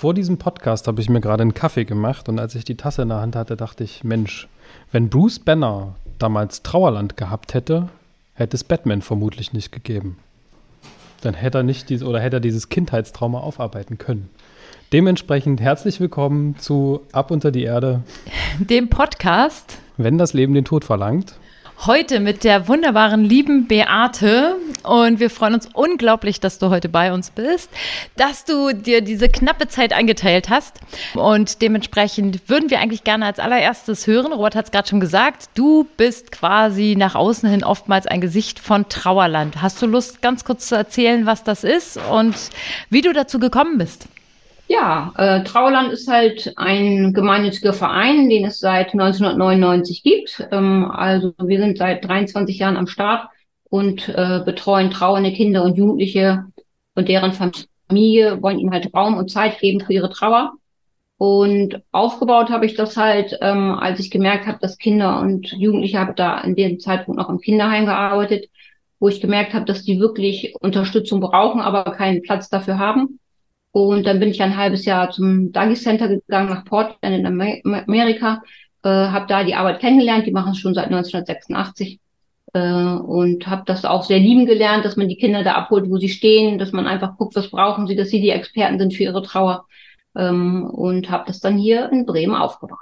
Vor diesem Podcast habe ich mir gerade einen Kaffee gemacht und als ich die Tasse in der Hand hatte, dachte ich, Mensch, wenn Bruce Banner damals Trauerland gehabt hätte, hätte es Batman vermutlich nicht gegeben. Dann hätte er nicht diese, oder hätte er dieses Kindheitstrauma aufarbeiten können. Dementsprechend herzlich willkommen zu Ab unter die Erde, dem Podcast, wenn das Leben den Tod verlangt. Heute mit der wunderbaren lieben Beate und wir freuen uns unglaublich, dass du heute bei uns bist, dass du dir diese knappe Zeit eingeteilt hast und dementsprechend würden wir eigentlich gerne als allererstes hören, Robert hat es gerade schon gesagt, du bist quasi nach außen hin oftmals ein Gesicht von Trauerland. Hast du Lust, ganz kurz zu erzählen, was das ist und wie du dazu gekommen bist? Ja, äh, Trauerland ist halt ein gemeinnütziger Verein, den es seit 1999 gibt. Ähm, also wir sind seit 23 Jahren am Start und äh, betreuen trauernde Kinder und Jugendliche und deren Familie, wollen ihnen halt Raum und Zeit geben für ihre Trauer. Und aufgebaut habe ich das halt, ähm, als ich gemerkt habe, dass Kinder und Jugendliche, habe da in dem Zeitpunkt noch im Kinderheim gearbeitet, wo ich gemerkt habe, dass die wirklich Unterstützung brauchen, aber keinen Platz dafür haben und dann bin ich ein halbes Jahr zum Dagi Center gegangen nach Portland in Amerika, äh, habe da die Arbeit kennengelernt. Die machen es schon seit 1986 äh, und habe das auch sehr lieben gelernt, dass man die Kinder da abholt, wo sie stehen, dass man einfach guckt, was brauchen sie, dass sie die Experten sind für ihre Trauer ähm, und habe das dann hier in Bremen aufgebaut.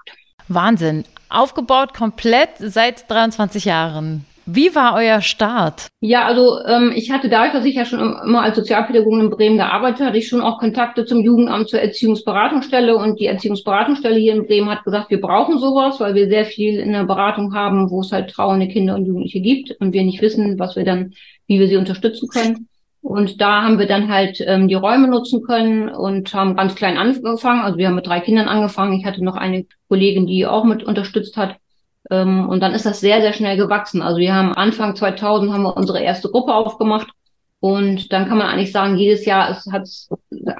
Wahnsinn. Aufgebaut komplett seit 23 Jahren. Wie war euer Start? Ja, also ähm, ich hatte dadurch, dass ich ja schon immer als Sozialpädagogin in Bremen gearbeitet hatte, ich schon auch Kontakte zum Jugendamt zur Erziehungsberatungsstelle und die Erziehungsberatungsstelle hier in Bremen hat gesagt, wir brauchen sowas, weil wir sehr viel in der Beratung haben, wo es halt trauernde Kinder und Jugendliche gibt und wir nicht wissen, was wir dann, wie wir sie unterstützen können. Und da haben wir dann halt ähm, die Räume nutzen können und haben ganz klein angefangen. Also wir haben mit drei Kindern angefangen. Ich hatte noch eine Kollegin, die auch mit unterstützt hat. Ähm, und dann ist das sehr, sehr schnell gewachsen. Also wir haben Anfang 2000 haben wir unsere erste Gruppe aufgemacht. Und dann kann man eigentlich sagen, jedes Jahr ist, hat's,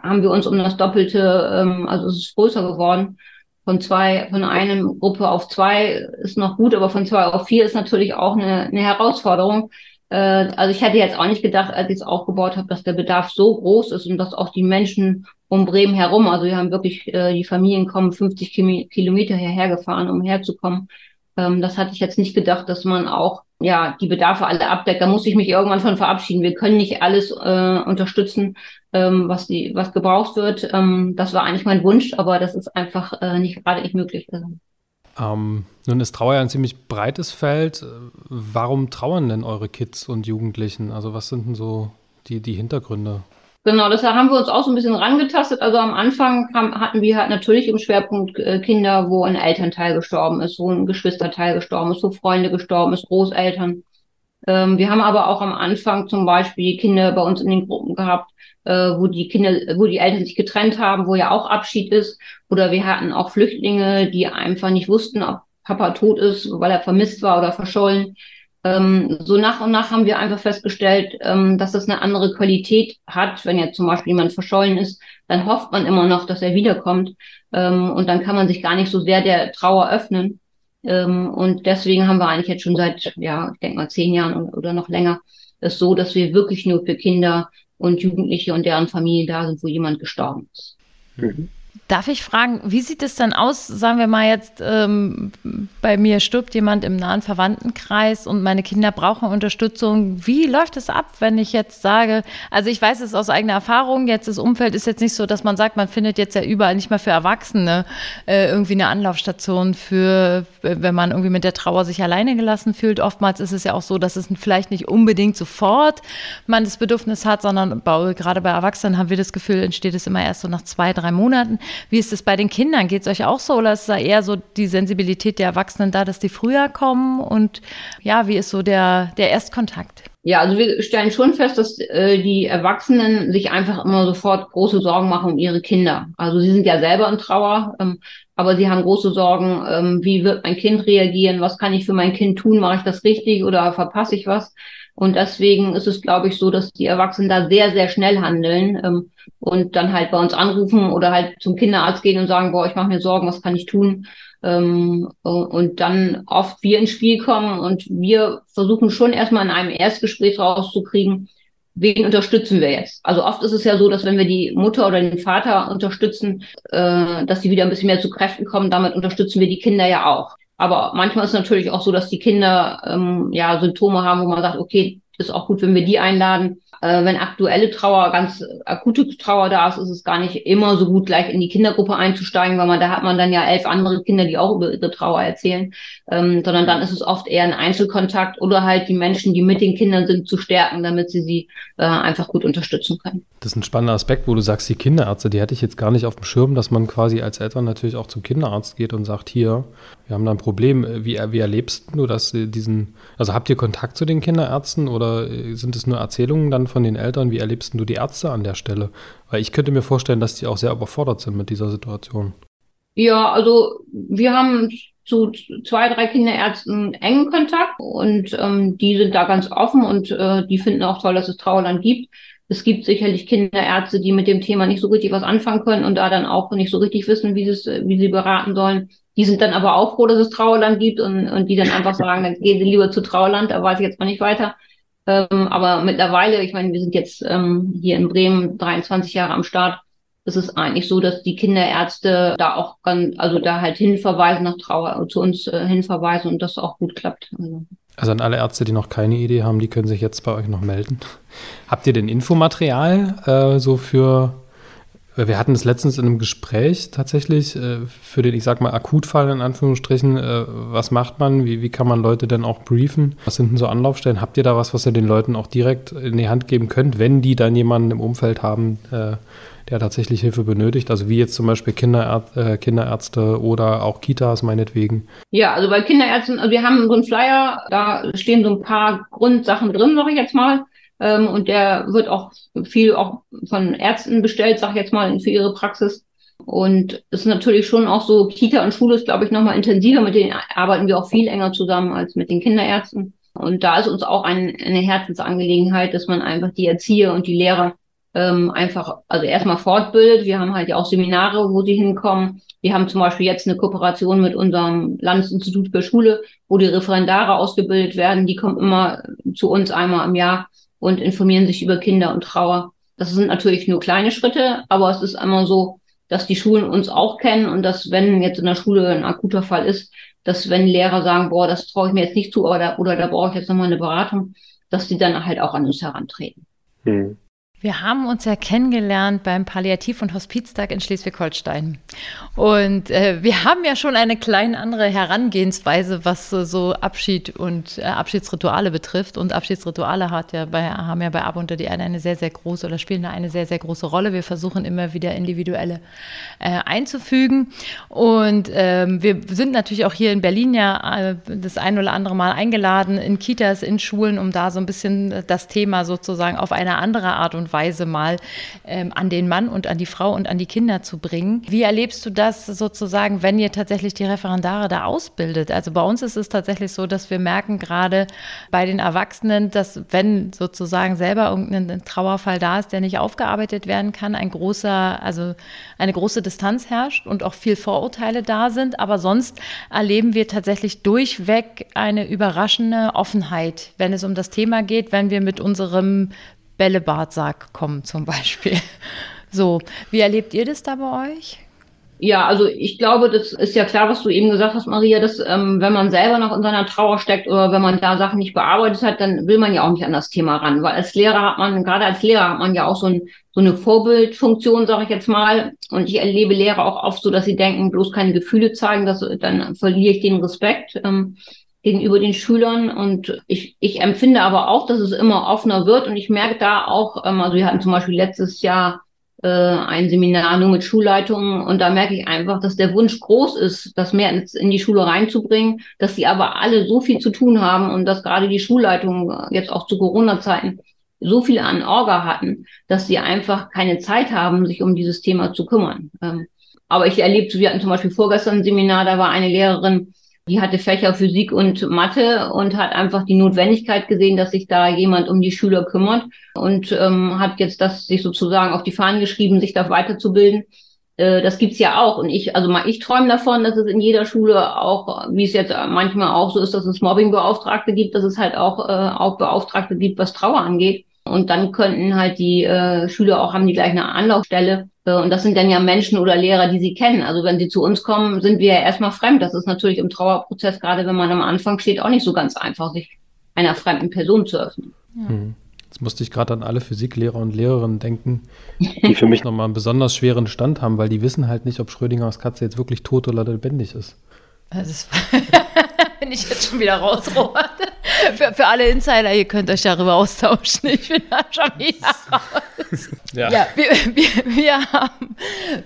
haben wir uns um das Doppelte, ähm, also es ist größer geworden. Von zwei, von einem Gruppe auf zwei ist noch gut, aber von zwei auf vier ist natürlich auch eine, eine Herausforderung. Äh, also ich hätte jetzt auch nicht gedacht, als ich es aufgebaut habe, dass der Bedarf so groß ist und dass auch die Menschen um Bremen herum, also wir haben wirklich, äh, die Familien kommen 50 Kilometer hierher gefahren, um herzukommen. Ähm, das hatte ich jetzt nicht gedacht, dass man auch ja die Bedarfe alle abdeckt. Da muss ich mich irgendwann von verabschieden. Wir können nicht alles äh, unterstützen, ähm, was die was gebraucht wird. Ähm, das war eigentlich mein Wunsch, aber das ist einfach äh, nicht gerade nicht möglich. Ähm, nun ist Trauer ja ein ziemlich breites Feld. Warum trauern denn eure Kids und Jugendlichen? Also was sind denn so die, die Hintergründe? Genau, deshalb haben wir uns auch so ein bisschen rangetastet. Also am Anfang kam, hatten wir halt natürlich im Schwerpunkt äh, Kinder, wo ein Elternteil gestorben ist, wo ein Geschwisterteil gestorben ist, wo Freunde gestorben ist, Großeltern. Ähm, wir haben aber auch am Anfang zum Beispiel Kinder bei uns in den Gruppen gehabt, äh, wo die Kinder, wo die Eltern sich getrennt haben, wo ja auch Abschied ist. Oder wir hatten auch Flüchtlinge, die einfach nicht wussten, ob Papa tot ist, weil er vermisst war oder verschollen ähm, so nach und nach haben wir einfach festgestellt, ähm, dass das eine andere Qualität hat. Wenn jetzt zum Beispiel jemand verschollen ist, dann hofft man immer noch, dass er wiederkommt. Ähm, und dann kann man sich gar nicht so sehr der Trauer öffnen. Ähm, und deswegen haben wir eigentlich jetzt schon seit, ja, ich denke mal zehn Jahren oder noch länger, es so, dass wir wirklich nur für Kinder und Jugendliche und deren Familie da sind, wo jemand gestorben ist. Mhm. Darf ich fragen, wie sieht es dann aus, sagen wir mal jetzt, ähm, bei mir stirbt jemand im nahen Verwandtenkreis und meine Kinder brauchen Unterstützung. Wie läuft es ab, wenn ich jetzt sage, also ich weiß es aus eigener Erfahrung, jetzt das Umfeld ist jetzt nicht so, dass man sagt, man findet jetzt ja überall nicht mehr für Erwachsene äh, irgendwie eine Anlaufstation für, wenn man irgendwie mit der Trauer sich alleine gelassen fühlt. Oftmals ist es ja auch so, dass es vielleicht nicht unbedingt sofort man das Bedürfnis hat, sondern bei, gerade bei Erwachsenen haben wir das Gefühl, entsteht es immer erst so nach zwei, drei Monaten. Wie ist es bei den Kindern? Geht es euch auch so oder ist da eher so die Sensibilität der Erwachsenen da, dass die früher kommen? Und ja, wie ist so der, der Erstkontakt? Ja, also wir stellen schon fest, dass äh, die Erwachsenen sich einfach immer sofort große Sorgen machen um ihre Kinder. Also sie sind ja selber in Trauer, ähm, aber sie haben große Sorgen, ähm, wie wird mein Kind reagieren, was kann ich für mein Kind tun, mache ich das richtig oder verpasse ich was? Und deswegen ist es, glaube ich, so, dass die Erwachsenen da sehr, sehr schnell handeln ähm, und dann halt bei uns anrufen oder halt zum Kinderarzt gehen und sagen, boah, ich mache mir Sorgen, was kann ich tun? Ähm, und dann oft wir ins Spiel kommen und wir versuchen schon erstmal in einem Erstgespräch rauszukriegen, wen unterstützen wir jetzt? Also oft ist es ja so, dass wenn wir die Mutter oder den Vater unterstützen, äh, dass sie wieder ein bisschen mehr zu Kräften kommen, damit unterstützen wir die Kinder ja auch. Aber manchmal ist es natürlich auch so, dass die Kinder ähm, ja Symptome haben, wo man sagt, okay, ist auch gut, wenn wir die einladen. Äh, wenn aktuelle Trauer, ganz akute Trauer da ist, ist es gar nicht immer so gut, gleich in die Kindergruppe einzusteigen, weil man da hat man dann ja elf andere Kinder, die auch über ihre Trauer erzählen, ähm, sondern dann ist es oft eher ein Einzelkontakt oder halt die Menschen, die mit den Kindern sind, zu stärken, damit sie sie äh, einfach gut unterstützen können. Das ist ein spannender Aspekt, wo du sagst, die Kinderärzte, die hätte ich jetzt gar nicht auf dem Schirm, dass man quasi als Eltern natürlich auch zum Kinderarzt geht und sagt, hier, wir haben da ein Problem. Wie, wie erlebst du das, diesen, also habt ihr Kontakt zu den Kinderärzten oder sind es nur Erzählungen dann von den Eltern? Wie erlebst du die Ärzte an der Stelle? Weil ich könnte mir vorstellen, dass die auch sehr überfordert sind mit dieser Situation. Ja, also wir haben zu zwei, drei Kinderärzten engen Kontakt und ähm, die sind da ganz offen und äh, die finden auch toll, dass es Trauerland gibt. Es gibt sicherlich Kinderärzte, die mit dem Thema nicht so richtig was anfangen können und da dann auch nicht so richtig wissen, wie, wie sie beraten sollen. Die sind dann aber auch froh, dass es Trauerland gibt und, und die dann einfach sagen, dann gehen sie lieber zu Trauerland, da weiß ich jetzt mal nicht weiter. Ähm, aber mittlerweile, ich meine, wir sind jetzt ähm, hier in Bremen 23 Jahre am Start, ist es eigentlich so, dass die Kinderärzte da auch ganz, also da halt hinverweisen nach Trauer, zu uns äh, hinverweisen und das auch gut klappt. Also. also an alle Ärzte, die noch keine Idee haben, die können sich jetzt bei euch noch melden. Habt ihr denn Infomaterial äh, so für wir hatten es letztens in einem Gespräch tatsächlich äh, für den, ich sag mal, Akutfall in Anführungsstrichen. Äh, was macht man? Wie, wie kann man Leute denn auch briefen? Was sind denn so Anlaufstellen? Habt ihr da was, was ihr den Leuten auch direkt in die Hand geben könnt, wenn die dann jemanden im Umfeld haben, äh, der tatsächlich Hilfe benötigt? Also wie jetzt zum Beispiel Kinderär äh, Kinderärzte oder auch Kitas meinetwegen. Ja, also bei Kinderärzten, also wir haben so einen Flyer, da stehen so ein paar Grundsachen drin, sag ich jetzt mal. Ähm, und der wird auch viel auch von Ärzten bestellt, sag ich jetzt mal, für ihre Praxis. Und es ist natürlich schon auch so, Kita und Schule ist, glaube ich, nochmal intensiver. Mit denen arbeiten wir auch viel enger zusammen als mit den Kinderärzten. Und da ist uns auch ein, eine Herzensangelegenheit, dass man einfach die Erzieher und die Lehrer ähm, einfach, also erstmal fortbildet. Wir haben halt ja auch Seminare, wo sie hinkommen. Wir haben zum Beispiel jetzt eine Kooperation mit unserem Landesinstitut für Schule, wo die Referendare ausgebildet werden. Die kommen immer zu uns einmal im Jahr und informieren sich über Kinder und Trauer. Das sind natürlich nur kleine Schritte, aber es ist einmal so, dass die Schulen uns auch kennen und dass, wenn jetzt in der Schule ein akuter Fall ist, dass wenn Lehrer sagen, boah, das traue ich mir jetzt nicht zu oder, oder da brauche ich jetzt nochmal eine Beratung, dass die dann halt auch an uns herantreten. Hm. Wir haben uns ja kennengelernt beim Palliativ- und Hospiztag in Schleswig-Holstein. Und äh, wir haben ja schon eine kleine andere Herangehensweise, was äh, so Abschied und äh, Abschiedsrituale betrifft. Und Abschiedsrituale hat ja bei, haben ja bei Ab unter die Erde eine sehr, sehr große oder spielen da eine sehr, sehr große Rolle. Wir versuchen immer wieder individuelle äh, einzufügen. Und ähm, wir sind natürlich auch hier in Berlin ja äh, das ein oder andere Mal eingeladen in Kitas, in Schulen, um da so ein bisschen das Thema sozusagen auf eine andere Art und Weise mal ähm, an den Mann und an die Frau und an die Kinder zu bringen. Wie erlebst du das sozusagen, wenn ihr tatsächlich die Referendare da ausbildet? Also bei uns ist es tatsächlich so, dass wir merken gerade bei den Erwachsenen, dass wenn sozusagen selber irgendein Trauerfall da ist, der nicht aufgearbeitet werden kann, ein großer, also eine große Distanz herrscht und auch viel Vorurteile da sind. Aber sonst erleben wir tatsächlich durchweg eine überraschende Offenheit, wenn es um das Thema geht, wenn wir mit unserem Bällebad kommen zum Beispiel. So, wie erlebt ihr das da bei euch? Ja, also ich glaube, das ist ja klar, was du eben gesagt hast, Maria, dass ähm, wenn man selber noch in seiner Trauer steckt oder wenn man da Sachen nicht bearbeitet hat, dann will man ja auch nicht an das Thema ran, weil als Lehrer hat man, gerade als Lehrer hat man ja auch so, ein, so eine Vorbildfunktion, sage ich jetzt mal. Und ich erlebe Lehrer auch oft so, dass sie denken, bloß keine Gefühle zeigen, dass, dann verliere ich den Respekt. Ähm, gegenüber den Schülern. Und ich, ich empfinde aber auch, dass es immer offener wird. Und ich merke da auch, ähm, also wir hatten zum Beispiel letztes Jahr äh, ein Seminar nur mit Schulleitungen und da merke ich einfach, dass der Wunsch groß ist, das mehr in die Schule reinzubringen, dass sie aber alle so viel zu tun haben und dass gerade die Schulleitungen jetzt auch zu Corona-Zeiten so viel an Orga hatten, dass sie einfach keine Zeit haben, sich um dieses Thema zu kümmern. Ähm, aber ich erlebte, wir hatten zum Beispiel vorgestern ein Seminar, da war eine Lehrerin, die hatte Fächer Physik und Mathe und hat einfach die Notwendigkeit gesehen, dass sich da jemand um die Schüler kümmert und ähm, hat jetzt das sich sozusagen auf die Fahnen geschrieben, sich da weiterzubilden. Äh, das gibt's ja auch. Und ich, also mal, ich träume davon, dass es in jeder Schule auch, wie es jetzt manchmal auch so ist, dass es Mobbingbeauftragte gibt, dass es halt auch, äh, auch Beauftragte gibt, was Trauer angeht. Und dann könnten halt die äh, Schüler auch haben die gleich eine Anlaufstelle. Äh, und das sind dann ja Menschen oder Lehrer, die sie kennen. Also wenn sie zu uns kommen, sind wir ja erstmal fremd. Das ist natürlich im Trauerprozess, gerade wenn man am Anfang steht, auch nicht so ganz einfach, sich einer fremden Person zu öffnen. Ja. Hm. Jetzt musste ich gerade an alle Physiklehrer und Lehrerinnen denken, die für mich nochmal einen besonders schweren Stand haben, weil die wissen halt nicht, ob Schrödingers Katze jetzt wirklich tot oder lebendig ist. Das bin ich jetzt schon wieder raus, Robert. Für, für, alle Insider, ihr könnt euch darüber austauschen. Ich bin da schon wieder raus. Ja, ja wir, wir, wir, haben,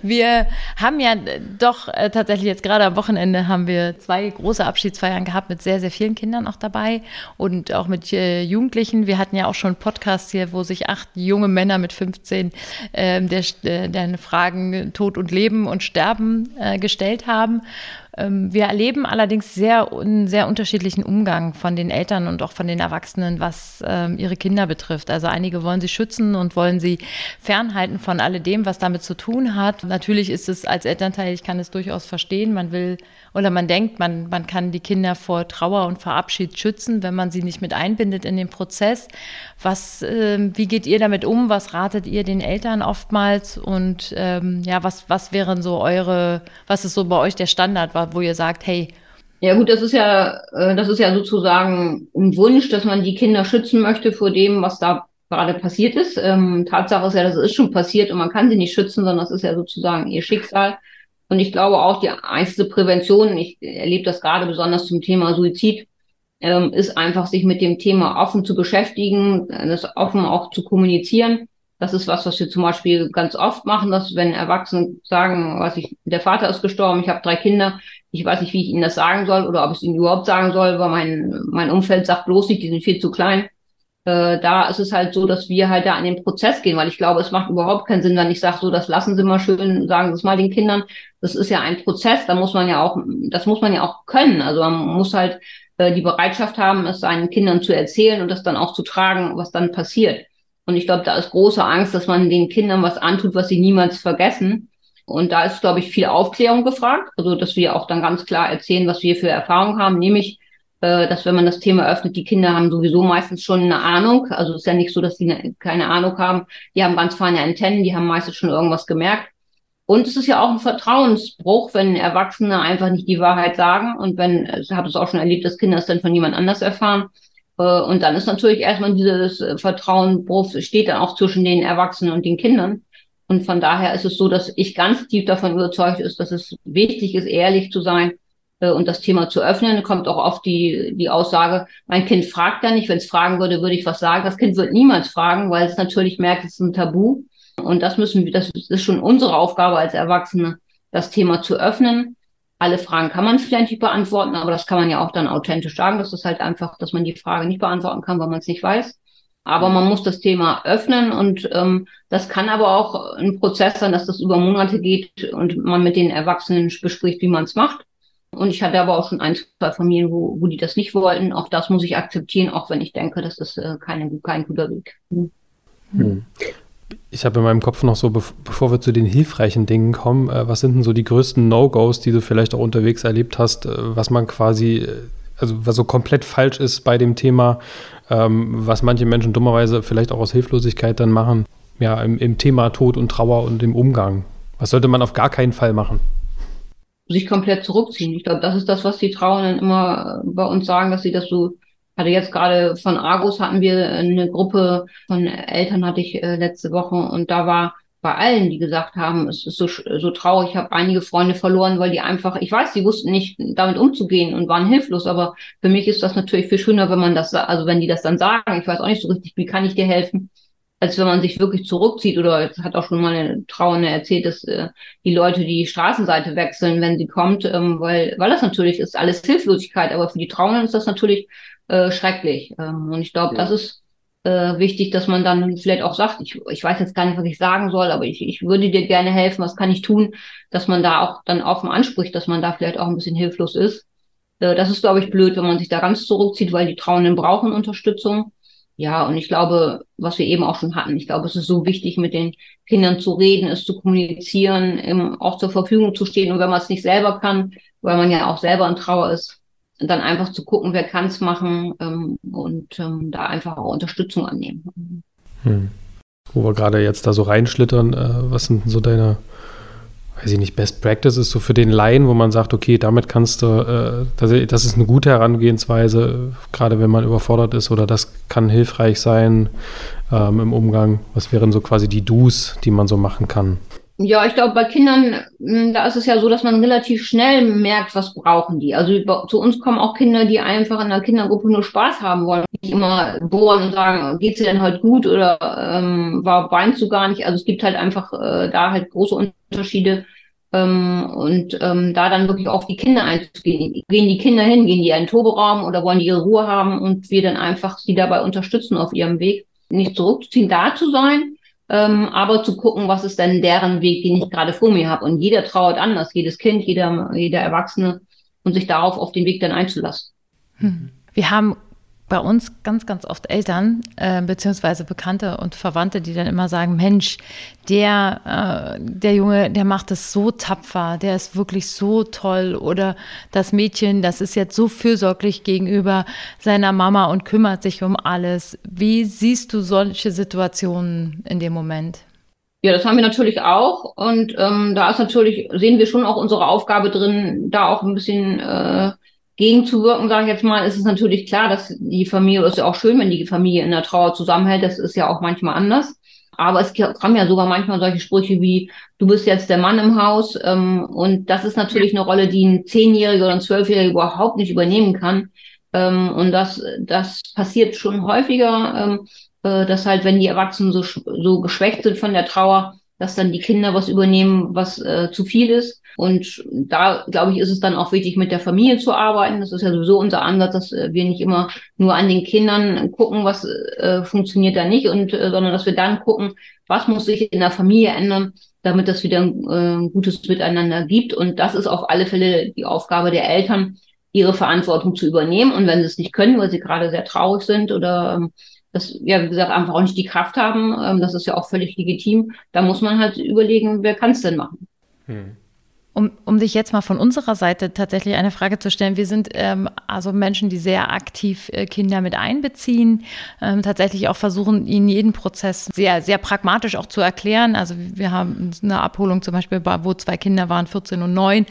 wir haben ja doch äh, tatsächlich jetzt gerade am Wochenende haben wir zwei große Abschiedsfeiern gehabt mit sehr, sehr vielen Kindern auch dabei und auch mit äh, Jugendlichen. Wir hatten ja auch schon Podcasts hier, wo sich acht junge Männer mit 15 äh, der, der Fragen Tod und Leben und Sterben äh, gestellt haben. Ähm, wir erleben allerdings sehr, einen sehr unterschiedlichen Umgang von den Eltern und auch von den Erwachsenen, was ähm, ihre Kinder betrifft. Also einige wollen sie schützen und wollen sie fernhalten von alledem, was damit zu tun hat. Natürlich ist es als Elternteil, ich kann es durchaus verstehen, man will oder man denkt, man, man kann die Kinder vor Trauer und vor Abschied schützen, wenn man sie nicht mit einbindet in den Prozess. Was, äh, wie geht ihr damit um? Was ratet ihr den Eltern oftmals? Und ähm, ja, was, was wären so eure, was ist so bei euch der Standard, wo ihr sagt, hey, ja gut, das ist ja, äh, das ist ja sozusagen ein Wunsch, dass man die Kinder schützen möchte vor dem, was da gerade passiert ist. Ähm, Tatsache ist ja, das ist schon passiert und man kann sie nicht schützen, sondern das ist ja sozusagen ihr Schicksal. Und ich glaube auch, die einzige Prävention, ich erlebe das gerade besonders zum Thema Suizid, ähm, ist einfach, sich mit dem Thema offen zu beschäftigen, das offen auch zu kommunizieren. Das ist was, was wir zum Beispiel ganz oft machen, dass wenn Erwachsene sagen, was ich, der Vater ist gestorben, ich habe drei Kinder, ich weiß nicht, wie ich ihnen das sagen soll oder ob ich es ihnen überhaupt sagen soll, weil mein, mein Umfeld sagt bloß nicht, die sind viel zu klein. Äh, da ist es halt so, dass wir halt da an den Prozess gehen, weil ich glaube, es macht überhaupt keinen Sinn, wenn ich sage, so, das lassen Sie mal schön, sagen Sie es mal den Kindern. Das ist ja ein Prozess, da muss man ja auch, das muss man ja auch können. Also man muss halt äh, die Bereitschaft haben, es seinen Kindern zu erzählen und das dann auch zu tragen, was dann passiert. Und ich glaube, da ist große Angst, dass man den Kindern was antut, was sie niemals vergessen. Und da ist, glaube ich, viel Aufklärung gefragt. Also, dass wir auch dann ganz klar erzählen, was wir für Erfahrungen haben, nämlich, äh, dass wenn man das Thema öffnet, die Kinder haben sowieso meistens schon eine Ahnung. Also, es ist ja nicht so, dass sie ne, keine Ahnung haben. Die haben ganz feine Antennen, die haben meistens schon irgendwas gemerkt. Und es ist ja auch ein Vertrauensbruch, wenn Erwachsene einfach nicht die Wahrheit sagen. Und wenn, ich habe es auch schon erlebt, dass Kinder es dann von jemand anders erfahren. Äh, und dann ist natürlich erstmal dieses äh, Vertrauen, steht dann auch zwischen den Erwachsenen und den Kindern. Und von daher ist es so, dass ich ganz tief davon überzeugt ist, dass es wichtig ist, ehrlich zu sein äh, und das Thema zu öffnen. Kommt auch oft die, die Aussage, mein Kind fragt ja nicht. Wenn es fragen würde, würde ich was sagen. Das Kind wird niemals fragen, weil es natürlich merkt, es ist ein Tabu. Und das müssen wir, das ist schon unsere Aufgabe als Erwachsene, das Thema zu öffnen alle Fragen kann man vielleicht nicht beantworten, aber das kann man ja auch dann authentisch sagen. Das ist halt einfach, dass man die Frage nicht beantworten kann, weil man es nicht weiß. Aber man muss das Thema öffnen und ähm, das kann aber auch ein Prozess sein, dass das über Monate geht und man mit den Erwachsenen bespricht, wie man es macht. Und ich hatte aber auch schon ein, zwei Familien, wo, wo die das nicht wollten. Auch das muss ich akzeptieren, auch wenn ich denke, das ist äh, keine, kein guter Weg. Hm ich habe in meinem Kopf noch so, bevor wir zu den hilfreichen Dingen kommen, äh, was sind denn so die größten No-Gos, die du vielleicht auch unterwegs erlebt hast, äh, was man quasi, äh, also was so komplett falsch ist bei dem Thema, ähm, was manche Menschen dummerweise vielleicht auch aus Hilflosigkeit dann machen, ja, im, im Thema Tod und Trauer und im Umgang. Was sollte man auf gar keinen Fall machen? Sich komplett zurückziehen. Ich glaube, das ist das, was die Trauernden immer bei uns sagen, dass sie das so hatte jetzt gerade von Argus hatten wir eine Gruppe von Eltern hatte ich äh, letzte Woche. Und da war bei allen, die gesagt haben, es ist so, so traurig, ich habe einige Freunde verloren, weil die einfach, ich weiß, die wussten nicht damit umzugehen und waren hilflos, aber für mich ist das natürlich viel schöner, wenn man das, also wenn die das dann sagen, ich weiß auch nicht so richtig, wie kann ich dir helfen, als wenn man sich wirklich zurückzieht. Oder es hat auch schon mal eine Trauernde erzählt, dass äh, die Leute die Straßenseite wechseln, wenn sie kommt, ähm, weil, weil das natürlich ist alles Hilflosigkeit, aber für die Trauernden ist das natürlich äh, schrecklich. Ähm, und ich glaube, ja. das ist äh, wichtig, dass man dann vielleicht auch sagt, ich, ich weiß jetzt gar nicht, was ich sagen soll, aber ich, ich würde dir gerne helfen, was kann ich tun, dass man da auch dann offen anspricht, dass man da vielleicht auch ein bisschen hilflos ist. Äh, das ist, glaube ich, blöd, wenn man sich da ganz zurückzieht, weil die Trauenden brauchen Unterstützung. Ja, und ich glaube, was wir eben auch schon hatten, ich glaube, es ist so wichtig, mit den Kindern zu reden, es zu kommunizieren, eben auch zur Verfügung zu stehen. Und wenn man es nicht selber kann, weil man ja auch selber in Trauer ist, dann einfach zu gucken, wer kann es machen ähm, und ähm, da einfach auch Unterstützung annehmen. Hm. Wo wir gerade jetzt da so reinschlittern, äh, was sind so deine, weiß ich nicht, Best Practices so für den Laien, wo man sagt, okay, damit kannst du, äh, das, ist eine gute Herangehensweise, gerade wenn man überfordert ist oder das kann hilfreich sein ähm, im Umgang. Was wären so quasi die Do's, die man so machen kann? Ja, ich glaube, bei Kindern, hm, da ist es ja so, dass man relativ schnell merkt, was brauchen die. Also zu uns kommen auch Kinder, die einfach in der Kindergruppe nur Spaß haben wollen. Nicht immer bohren und sagen, geht's dir denn heute gut oder ähm, war weinst du gar nicht? Also es gibt halt einfach äh, da halt große Unterschiede. Ähm, und ähm, da dann wirklich auf die Kinder einzugehen. Gehen die Kinder hin, gehen die in einen Toberaum oder wollen die ihre Ruhe haben und wir dann einfach sie dabei unterstützen auf ihrem Weg, nicht zurückzuziehen, da zu sein ähm, aber zu gucken, was ist denn deren Weg, den ich gerade vor mir habe. Und jeder trauert anders, jedes Kind, jeder, jeder Erwachsene und sich darauf auf den Weg dann einzulassen. Hm. Wir haben bei uns ganz, ganz oft Eltern äh, beziehungsweise Bekannte und Verwandte, die dann immer sagen, Mensch, der, äh, der Junge, der macht es so tapfer, der ist wirklich so toll oder das Mädchen, das ist jetzt so fürsorglich gegenüber seiner Mama und kümmert sich um alles. Wie siehst du solche Situationen in dem Moment? Ja, das haben wir natürlich auch. Und ähm, da ist natürlich, sehen wir schon auch unsere Aufgabe drin, da auch ein bisschen äh, gegenzuwirken, sage ich jetzt mal, ist es natürlich klar, dass die Familie, ist ja auch schön, wenn die Familie in der Trauer zusammenhält, das ist ja auch manchmal anders. Aber es kommen ja sogar manchmal solche Sprüche wie, du bist jetzt der Mann im Haus. Ähm, und das ist natürlich eine Rolle, die ein Zehnjähriger oder ein Zwölfjähriger überhaupt nicht übernehmen kann. Ähm, und das, das passiert schon häufiger, ähm, äh, dass halt, wenn die Erwachsenen so, so geschwächt sind von der Trauer, dass dann die Kinder was übernehmen, was äh, zu viel ist. Und da, glaube ich, ist es dann auch wichtig, mit der Familie zu arbeiten. Das ist ja sowieso unser Ansatz, dass äh, wir nicht immer nur an den Kindern gucken, was äh, funktioniert da nicht, und äh, sondern dass wir dann gucken, was muss sich in der Familie ändern, damit das wieder ein, äh, gutes Miteinander gibt. Und das ist auf alle Fälle die Aufgabe der Eltern, ihre Verantwortung zu übernehmen. Und wenn sie es nicht können, weil sie gerade sehr traurig sind oder ähm, das, ja, wie gesagt, einfach auch nicht die Kraft haben, ähm, das ist ja auch völlig legitim, da muss man halt überlegen, wer kann es denn machen. Hm. Um, um dich jetzt mal von unserer Seite tatsächlich eine Frage zu stellen. Wir sind ähm, also Menschen, die sehr aktiv äh, Kinder mit einbeziehen, ähm, tatsächlich auch versuchen, ihnen jeden Prozess sehr, sehr pragmatisch auch zu erklären. Also wir haben eine Abholung zum Beispiel, wo zwei Kinder waren, 14 und 9.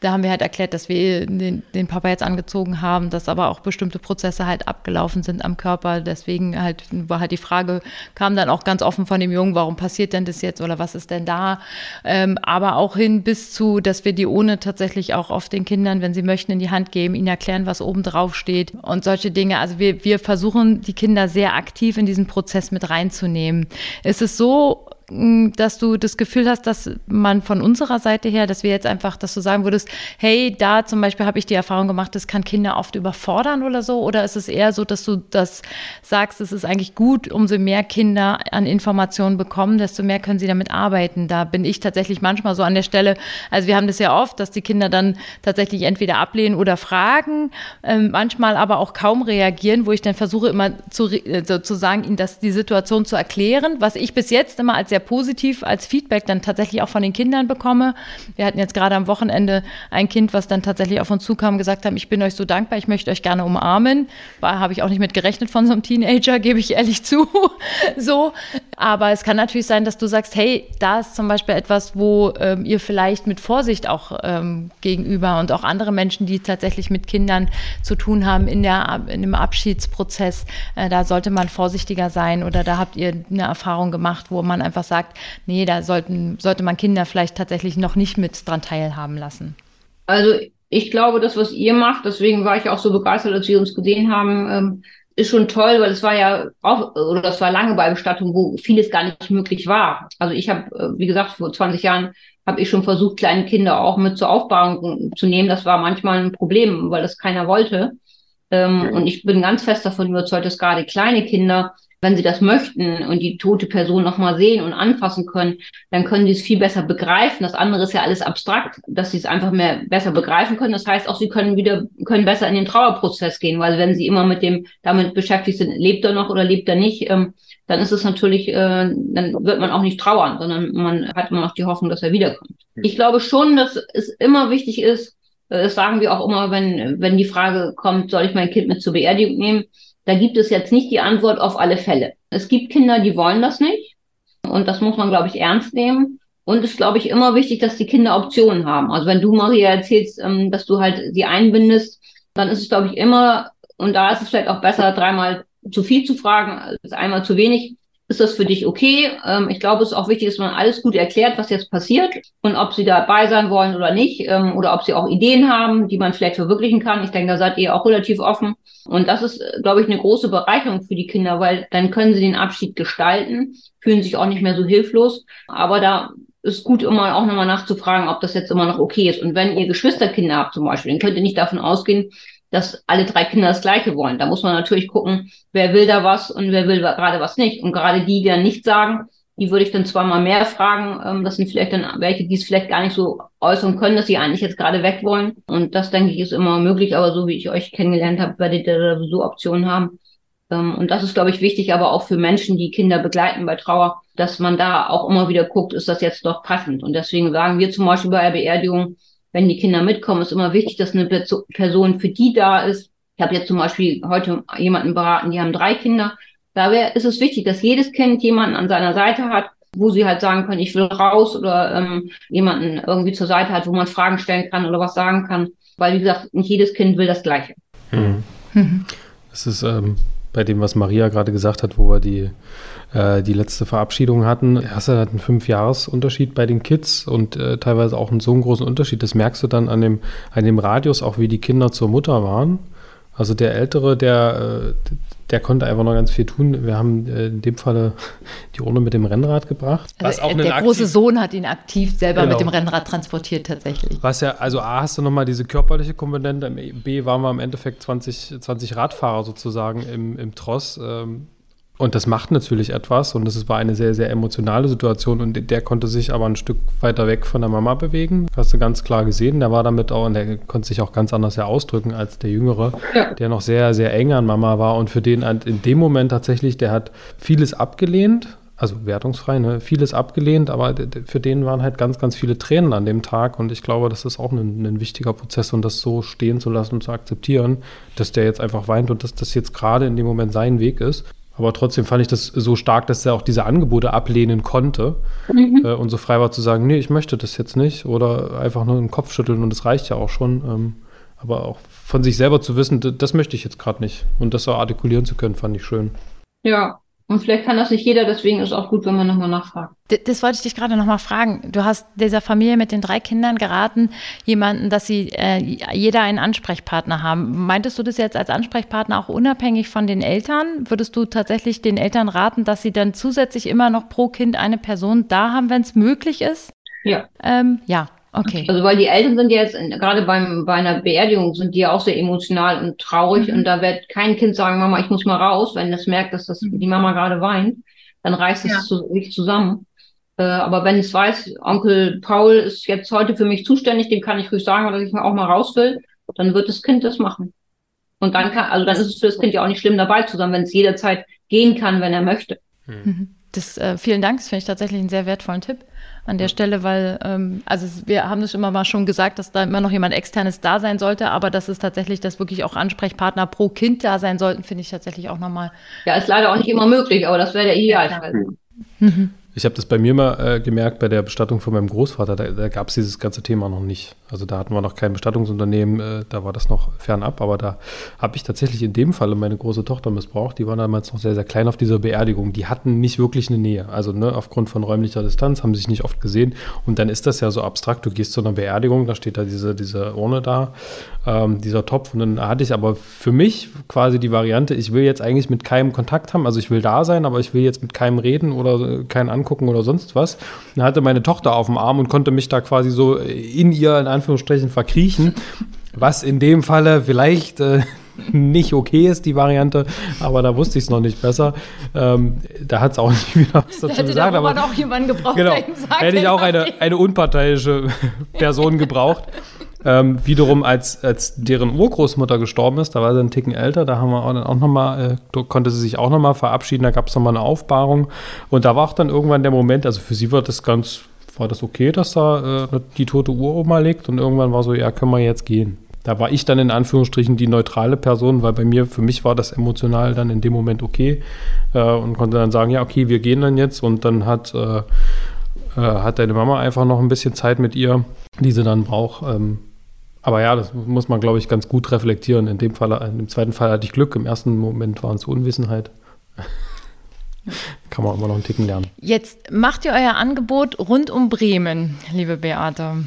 Da haben wir halt erklärt, dass wir den, den Papa jetzt angezogen haben, dass aber auch bestimmte Prozesse halt abgelaufen sind am Körper. Deswegen halt war halt die Frage, kam dann auch ganz offen von dem Jungen, warum passiert denn das jetzt oder was ist denn da? Ähm, aber auch hin bis zu dass wir die ohne tatsächlich auch oft den Kindern, wenn sie möchten, in die Hand geben, ihnen erklären, was oben drauf steht und solche Dinge. Also wir, wir versuchen, die Kinder sehr aktiv in diesen Prozess mit reinzunehmen. Es ist so dass du das Gefühl hast, dass man von unserer Seite her, dass wir jetzt einfach, dass du sagen würdest, hey, da zum Beispiel habe ich die Erfahrung gemacht, das kann Kinder oft überfordern oder so? Oder ist es eher so, dass du das sagst, es ist eigentlich gut, umso mehr Kinder an Informationen bekommen, desto mehr können sie damit arbeiten? Da bin ich tatsächlich manchmal so an der Stelle, also wir haben das ja oft, dass die Kinder dann tatsächlich entweder ablehnen oder fragen, äh, manchmal aber auch kaum reagieren, wo ich dann versuche immer zu, äh, zu sagen, ihnen das, die Situation zu erklären, was ich bis jetzt immer als sehr positiv als Feedback dann tatsächlich auch von den Kindern bekomme. Wir hatten jetzt gerade am Wochenende ein Kind, was dann tatsächlich auf uns zukam und gesagt hat, ich bin euch so dankbar, ich möchte euch gerne umarmen. War, habe ich auch nicht mit gerechnet von so einem Teenager, gebe ich ehrlich zu. so. Aber es kann natürlich sein, dass du sagst, hey, da ist zum Beispiel etwas, wo ähm, ihr vielleicht mit Vorsicht auch ähm, gegenüber und auch andere Menschen, die tatsächlich mit Kindern zu tun haben in, der, in dem Abschiedsprozess, äh, da sollte man vorsichtiger sein oder da habt ihr eine Erfahrung gemacht, wo man einfach sagt, nee, da sollten, sollte man Kinder vielleicht tatsächlich noch nicht mit dran teilhaben lassen? Also ich glaube, das, was ihr macht, deswegen war ich auch so begeistert, als wir uns gesehen haben, ähm, ist schon toll, weil es war ja auch, oder das war lange bei Bestattung, wo vieles gar nicht möglich war. Also ich habe, äh, wie gesagt, vor 20 Jahren habe ich schon versucht, kleine Kinder auch mit zur Aufbauung zu nehmen. Das war manchmal ein Problem, weil das keiner wollte. Ähm, Und ich bin ganz fest davon überzeugt, dass gerade kleine Kinder wenn sie das möchten und die tote Person nochmal sehen und anfassen können, dann können sie es viel besser begreifen. Das andere ist ja alles abstrakt, dass sie es einfach mehr besser begreifen können. Das heißt auch, sie können wieder, können besser in den Trauerprozess gehen, weil wenn sie immer mit dem, damit beschäftigt sind, lebt er noch oder lebt er nicht, ähm, dann ist es natürlich, äh, dann wird man auch nicht trauern, sondern man hat immer noch die Hoffnung, dass er wiederkommt. Ich glaube schon, dass es immer wichtig ist, äh, das sagen wir auch immer, wenn, wenn die Frage kommt, soll ich mein Kind mit zur Beerdigung nehmen? Da gibt es jetzt nicht die Antwort auf alle Fälle. Es gibt Kinder, die wollen das nicht. Und das muss man, glaube ich, ernst nehmen. Und es ist, glaube ich, immer wichtig, dass die Kinder Optionen haben. Also wenn du, Maria, erzählst, ähm, dass du halt sie einbindest, dann ist es, glaube ich, immer, und da ist es vielleicht auch besser, dreimal zu viel zu fragen als einmal zu wenig. Ist das für dich okay? Ähm, ich glaube, es ist auch wichtig, dass man alles gut erklärt, was jetzt passiert und ob sie dabei sein wollen oder nicht ähm, oder ob sie auch Ideen haben, die man vielleicht verwirklichen kann. Ich denke, da seid ihr auch relativ offen. Und das ist, glaube ich, eine große Bereicherung für die Kinder, weil dann können sie den Abschied gestalten, fühlen sich auch nicht mehr so hilflos. Aber da ist gut, immer auch nochmal nachzufragen, ob das jetzt immer noch okay ist. Und wenn ihr Geschwisterkinder habt zum Beispiel, dann könnt ihr nicht davon ausgehen, dass alle drei Kinder das Gleiche wollen. Da muss man natürlich gucken, wer will da was und wer will gerade was nicht. Und gerade die, die dann nicht sagen, die würde ich dann zweimal mehr fragen. Ähm, das sind vielleicht dann welche, die es vielleicht gar nicht so äußern können, dass sie eigentlich jetzt gerade weg wollen. Und das, denke ich, ist immer möglich. Aber so wie ich euch kennengelernt habe, werdet ihr da so Optionen haben. Ähm, und das ist, glaube ich, wichtig, aber auch für Menschen, die Kinder begleiten bei Trauer, dass man da auch immer wieder guckt, ist das jetzt doch passend. Und deswegen sagen wir zum Beispiel bei der Beerdigung, wenn die Kinder mitkommen, ist immer wichtig, dass eine Person für die da ist. Ich habe jetzt zum Beispiel heute jemanden beraten, die haben drei Kinder. Da ist es wichtig, dass jedes Kind jemanden an seiner Seite hat, wo sie halt sagen können, ich will raus oder ähm, jemanden irgendwie zur Seite hat, wo man Fragen stellen kann oder was sagen kann. Weil, wie gesagt, nicht jedes Kind will das Gleiche. Mhm. Mhm. Das ist ähm, bei dem, was Maria gerade gesagt hat, wo wir die, äh, die letzte Verabschiedung hatten. Hast du halt einen Fünf-Jahres-Unterschied bei den Kids und äh, teilweise auch einen so einen großen Unterschied. Das merkst du dann an dem, an dem Radius, auch wie die Kinder zur Mutter waren. Also der Ältere, der, äh, der konnte einfach noch ganz viel tun. Wir haben äh, in dem Falle die Urne mit dem Rennrad gebracht. Also auch der große Sohn hat ihn aktiv selber genau. mit dem Rennrad transportiert tatsächlich. Was ja, also A, hast du nochmal diese körperliche Komponente, B, waren wir im Endeffekt 20, 20 Radfahrer sozusagen im, im Tross. Ähm, und das macht natürlich etwas und das war eine sehr, sehr emotionale Situation und der konnte sich aber ein Stück weiter weg von der Mama bewegen. Hast du ganz klar gesehen. Der war damit auch und der konnte sich auch ganz anders ja ausdrücken als der Jüngere, ja. der noch sehr, sehr eng an Mama war und für den in dem Moment tatsächlich, der hat vieles abgelehnt, also wertungsfrei, ne? vieles abgelehnt, aber für den waren halt ganz, ganz viele Tränen an dem Tag und ich glaube, das ist auch ein, ein, wichtiger Prozess und das so stehen zu lassen und zu akzeptieren, dass der jetzt einfach weint und dass das jetzt gerade in dem Moment sein Weg ist. Aber trotzdem fand ich das so stark, dass er auch diese Angebote ablehnen konnte mhm. äh, und so frei war zu sagen, nee, ich möchte das jetzt nicht oder einfach nur den Kopf schütteln und das reicht ja auch schon. Ähm, aber auch von sich selber zu wissen, das möchte ich jetzt gerade nicht und das auch artikulieren zu können, fand ich schön. Ja, und vielleicht kann das nicht jeder, deswegen ist auch gut, wenn man nochmal nachfragt. Das, das wollte ich dich gerade nochmal fragen. Du hast dieser Familie mit den drei Kindern geraten, jemanden, dass sie äh, jeder einen Ansprechpartner haben. Meintest du das jetzt als Ansprechpartner auch unabhängig von den Eltern? Würdest du tatsächlich den Eltern raten, dass sie dann zusätzlich immer noch pro Kind eine Person da haben, wenn es möglich ist? Ja. Ähm, ja, Okay. Also weil die Eltern sind ja jetzt, gerade beim, bei einer Beerdigung sind die ja auch sehr emotional und traurig mhm. und da wird kein Kind sagen, Mama, ich muss mal raus, wenn es merkt, dass das die Mama gerade weint, dann reißt es ja. zu, sich zusammen. Äh, aber wenn es weiß, Onkel Paul ist jetzt heute für mich zuständig, dem kann ich ruhig sagen, dass ich auch mal raus will, dann wird das Kind das machen. Und dann kann, also dann ist es für das Kind ja auch nicht schlimm dabei zu sein, wenn es jederzeit gehen kann, wenn er möchte. Mhm. Das, äh, vielen Dank, das finde ich tatsächlich einen sehr wertvollen Tipp an der Stelle, weil, ähm, also wir haben das immer mal schon gesagt, dass da immer noch jemand externes da sein sollte, aber dass es tatsächlich, dass wirklich auch Ansprechpartner pro Kind da sein sollten, finde ich tatsächlich auch nochmal. Ja, ist leider auch nicht immer möglich, aber das wäre der Idealfall. Mhm. Ich habe das bei mir mal äh, gemerkt, bei der Bestattung von meinem Großvater, da, da gab es dieses ganze Thema noch nicht. Also da hatten wir noch kein Bestattungsunternehmen, äh, da war das noch fernab, aber da habe ich tatsächlich in dem Falle meine große Tochter missbraucht. Die war damals noch sehr, sehr klein auf dieser Beerdigung. Die hatten nicht wirklich eine Nähe. Also ne, aufgrund von räumlicher Distanz haben sie sich nicht oft gesehen. Und dann ist das ja so abstrakt. Du gehst zu einer Beerdigung, da steht da diese, diese Urne da, ähm, dieser Topf. Und dann hatte ich aber für mich quasi die Variante, ich will jetzt eigentlich mit keinem Kontakt haben. Also ich will da sein, aber ich will jetzt mit keinem reden oder keinen Ankommen angucken oder sonst was. Dann hatte meine Tochter auf dem Arm und konnte mich da quasi so in ihr, in Anführungsstrichen, verkriechen. Was in dem Falle vielleicht äh, nicht okay ist, die Variante, aber da wusste ich es noch nicht besser. Ähm, da hat es auch nicht wieder was dazu hätte gesagt. Aber auch jemanden gebraucht, genau, sagt, hätte ich auch eine, eine unparteiische Person gebraucht. Ähm, wiederum, als, als deren Urgroßmutter gestorben ist, da war sie ein Ticken älter, da haben wir auch, dann auch nochmal, äh, konnte sie sich auch nochmal verabschieden, da gab es nochmal eine Aufbahrung. Und da war auch dann irgendwann der Moment, also für sie war das ganz, war das okay, dass da äh, die tote Uroma liegt und irgendwann war so, ja, können wir jetzt gehen. da war ich dann in Anführungsstrichen die neutrale Person, weil bei mir, für mich war das emotional dann in dem Moment okay äh, und konnte dann sagen, ja, okay, wir gehen dann jetzt und dann hat, äh, äh, hat deine Mama einfach noch ein bisschen Zeit mit ihr, die sie dann braucht. Ähm, aber ja, das muss man, glaube ich, ganz gut reflektieren. In dem Fall, im zweiten Fall hatte ich Glück, im ersten Moment waren es Unwissenheit. Kann man immer noch einen Ticken lernen. Jetzt macht ihr euer Angebot rund um Bremen, liebe Beate.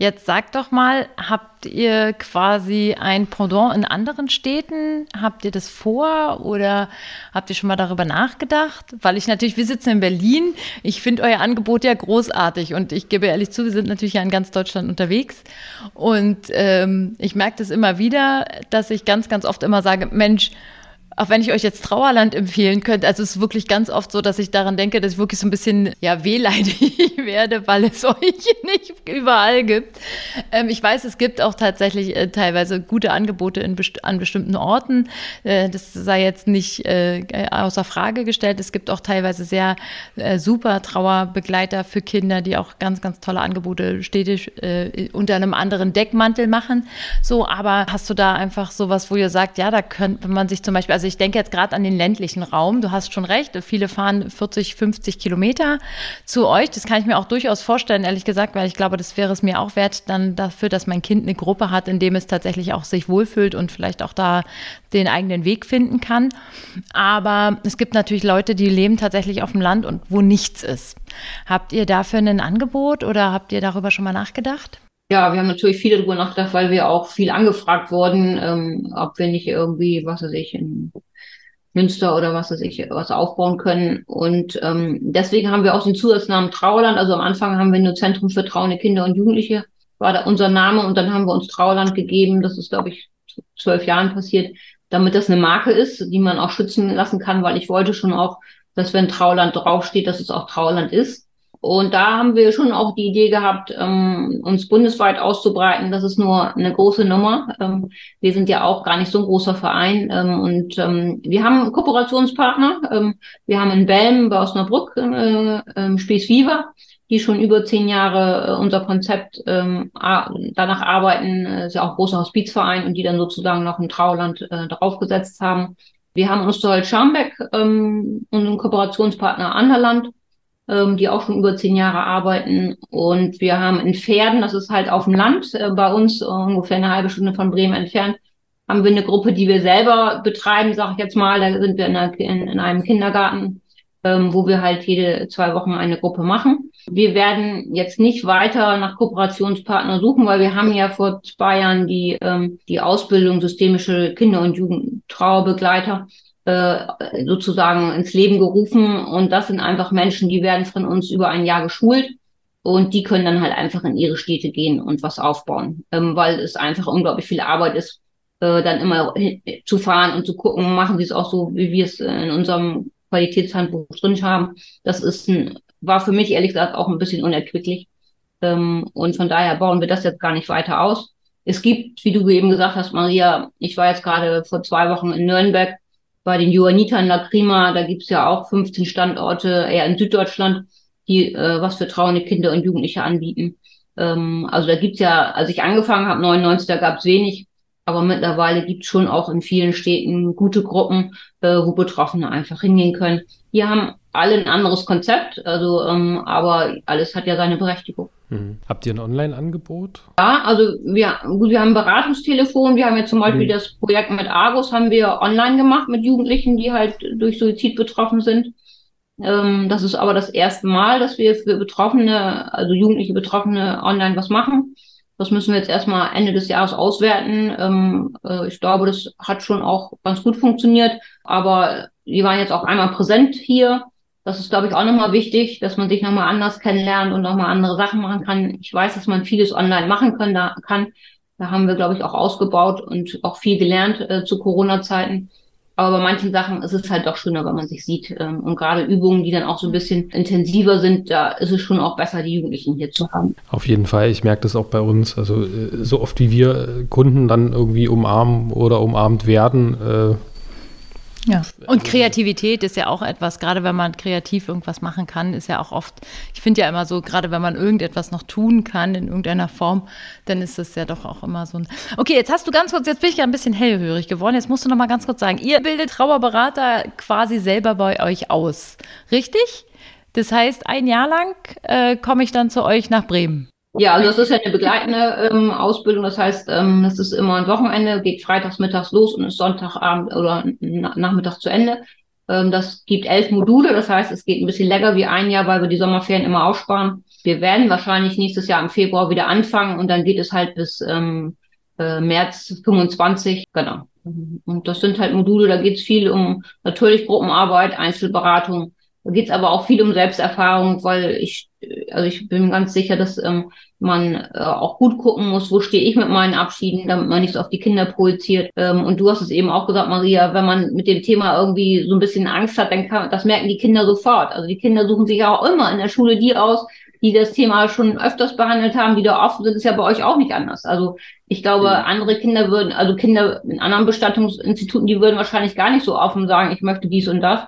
Jetzt sagt doch mal, habt ihr quasi ein Pendant in anderen Städten? Habt ihr das vor oder habt ihr schon mal darüber nachgedacht? Weil ich natürlich, wir sitzen in Berlin. Ich finde euer Angebot ja großartig und ich gebe ehrlich zu, wir sind natürlich ja in ganz Deutschland unterwegs. Und ähm, ich merke das immer wieder, dass ich ganz, ganz oft immer sage, Mensch, auch wenn ich euch jetzt Trauerland empfehlen könnte, also es ist wirklich ganz oft so, dass ich daran denke, dass ich wirklich so ein bisschen ja wehleidig werde, weil es euch nicht überall gibt. Ähm, ich weiß, es gibt auch tatsächlich äh, teilweise gute Angebote best an bestimmten Orten. Äh, das sei jetzt nicht äh, außer Frage gestellt. Es gibt auch teilweise sehr äh, super Trauerbegleiter für Kinder, die auch ganz, ganz tolle Angebote städtisch äh, unter einem anderen Deckmantel machen. So, aber hast du da einfach sowas, wo ihr sagt, ja, da könnte man sich zum Beispiel, also ich denke jetzt gerade an den ländlichen Raum. Du hast schon recht. Viele fahren 40, 50 Kilometer zu euch. Das kann ich mir auch durchaus vorstellen, ehrlich gesagt, weil ich glaube, das wäre es mir auch wert, dann dafür, dass mein Kind eine Gruppe hat, in dem es tatsächlich auch sich wohlfühlt und vielleicht auch da den eigenen Weg finden kann. Aber es gibt natürlich Leute, die leben tatsächlich auf dem Land und wo nichts ist. Habt ihr dafür ein Angebot oder habt ihr darüber schon mal nachgedacht? Ja, wir haben natürlich viel darüber nachgedacht, weil wir auch viel angefragt wurden, ähm, ob wir nicht irgendwie, was weiß ich, in Münster oder was weiß ich, was aufbauen können. Und ähm, deswegen haben wir auch den Zusatznamen Trauerland. Also am Anfang haben wir nur Zentrum für trauernde Kinder und Jugendliche, war da unser Name und dann haben wir uns Trauerland gegeben. Das ist, glaube ich, zwölf Jahren passiert, damit das eine Marke ist, die man auch schützen lassen kann, weil ich wollte schon auch, dass wenn Trauerland draufsteht, dass es auch Trauerland ist. Und da haben wir schon auch die Idee gehabt, ähm, uns bundesweit auszubreiten. Das ist nur eine große Nummer. Ähm, wir sind ja auch gar nicht so ein großer Verein. Ähm, und ähm, wir haben Kooperationspartner. Ähm, wir haben in Belm bei Osnabrück äh, äh, Spieß Viva, die schon über zehn Jahre äh, unser Konzept ähm, danach arbeiten. Äh, ist ja auch ein großer Hospizverein und die dann sozusagen noch ein Trauland äh, draufgesetzt haben. Wir haben Osterholz Scharmbeck, ähm, unseren Kooperationspartner Anderland ähm, die auch schon über zehn Jahre arbeiten. Und wir haben in Pferden, das ist halt auf dem Land, äh, bei uns äh, ungefähr eine halbe Stunde von Bremen entfernt, haben wir eine Gruppe, die wir selber betreiben, sage ich jetzt mal. Da sind wir in, einer, in, in einem Kindergarten, ähm, wo wir halt jede zwei Wochen eine Gruppe machen. Wir werden jetzt nicht weiter nach Kooperationspartner suchen, weil wir haben ja vor zwei Jahren die, ähm, die Ausbildung systemische Kinder- und Jugendtrauerbegleiter äh, sozusagen ins Leben gerufen. Und das sind einfach Menschen, die werden von uns über ein Jahr geschult. Und die können dann halt einfach in ihre Städte gehen und was aufbauen, ähm, weil es einfach unglaublich viel Arbeit ist, äh, dann immer zu fahren und zu gucken, machen sie es auch so, wie wir es in unserem Qualitätshandbuch drin haben. Das ist ein, war für mich ehrlich gesagt auch ein bisschen unerquicklich. Ähm, und von daher bauen wir das jetzt gar nicht weiter aus. Es gibt, wie du eben gesagt hast, Maria, ich war jetzt gerade vor zwei Wochen in Nürnberg bei den Johannitern Lacrima, da gibt's ja auch 15 Standorte, eher in Süddeutschland, die äh, was für trauernde Kinder und Jugendliche anbieten. Ähm, also da gibt's ja, als ich angefangen habe, 99, da gab's wenig, aber mittlerweile gibt's schon auch in vielen Städten gute Gruppen, äh, wo Betroffene einfach hingehen können. Die haben alle ein anderes Konzept, also ähm, aber alles hat ja seine Berechtigung. Mhm. Habt ihr ein Online-Angebot? Ja, also wir, gut, wir haben ein Beratungstelefon. Wir haben jetzt zum Beispiel mhm. das Projekt mit Argus haben wir online gemacht mit Jugendlichen, die halt durch Suizid betroffen sind. Ähm, das ist aber das erste Mal, dass wir für Betroffene, also jugendliche Betroffene online was machen. Das müssen wir jetzt erstmal Ende des Jahres auswerten. Ähm, äh, ich glaube, das hat schon auch ganz gut funktioniert. Aber wir waren jetzt auch einmal präsent hier das ist, glaube ich, auch nochmal wichtig, dass man sich nochmal anders kennenlernt und nochmal andere Sachen machen kann. Ich weiß, dass man vieles online machen können, da, kann. Da haben wir, glaube ich, auch ausgebaut und auch viel gelernt äh, zu Corona-Zeiten. Aber bei manchen Sachen ist es halt doch schöner, wenn man sich sieht. Ähm, und gerade Übungen, die dann auch so ein bisschen intensiver sind, da ist es schon auch besser, die Jugendlichen hier zu haben. Auf jeden Fall. Ich merke das auch bei uns. Also äh, so oft wie wir äh, Kunden dann irgendwie umarmen oder umarmt werden, äh, Ja. Und Kreativität ist ja auch etwas, gerade wenn man kreativ irgendwas machen kann, ist ja auch oft, ich finde ja immer so, gerade wenn man irgendetwas noch tun kann in irgendeiner Form, dann ist es ja doch auch immer so ein. Okay, jetzt hast du ganz kurz, jetzt bin ich ja ein bisschen hellhörig geworden. Jetzt musst du noch mal ganz kurz sagen, ihr bildet Trauerberater quasi selber bei euch aus, richtig? Das heißt, ein Jahr lang äh, komme ich dann zu euch nach Bremen. Ja, also das ist ja eine begleitende ähm, Ausbildung. Das heißt, ähm, das ist immer ein Wochenende, geht freitags mittags los und ist Sonntagabend oder nachmittags zu Ende. Ähm, das gibt elf Module. Das heißt, es geht ein bisschen länger wie ein Jahr, weil wir die Sommerferien immer aufsparen. Wir werden wahrscheinlich nächstes Jahr im Februar wieder anfangen und dann geht es halt bis ähm, äh, März 25. Genau. Und das sind halt Module, da geht es viel um natürlich Gruppenarbeit, Einzelberatung, da geht es aber auch viel um Selbsterfahrung, weil ich, also ich bin ganz sicher, dass ähm, man äh, auch gut gucken muss, wo stehe ich mit meinen Abschieden, damit man nicht so auf die Kinder projiziert. Ähm, und du hast es eben auch gesagt, Maria, wenn man mit dem Thema irgendwie so ein bisschen Angst hat, dann kann, das merken die Kinder sofort. Also die Kinder suchen sich ja auch immer in der Schule die aus, die das Thema schon öfters behandelt haben, die da offen sind, ist ja bei euch auch nicht anders. Also ich glaube, mhm. andere Kinder würden, also Kinder in anderen Bestattungsinstituten, die würden wahrscheinlich gar nicht so offen sagen, ich möchte dies und das.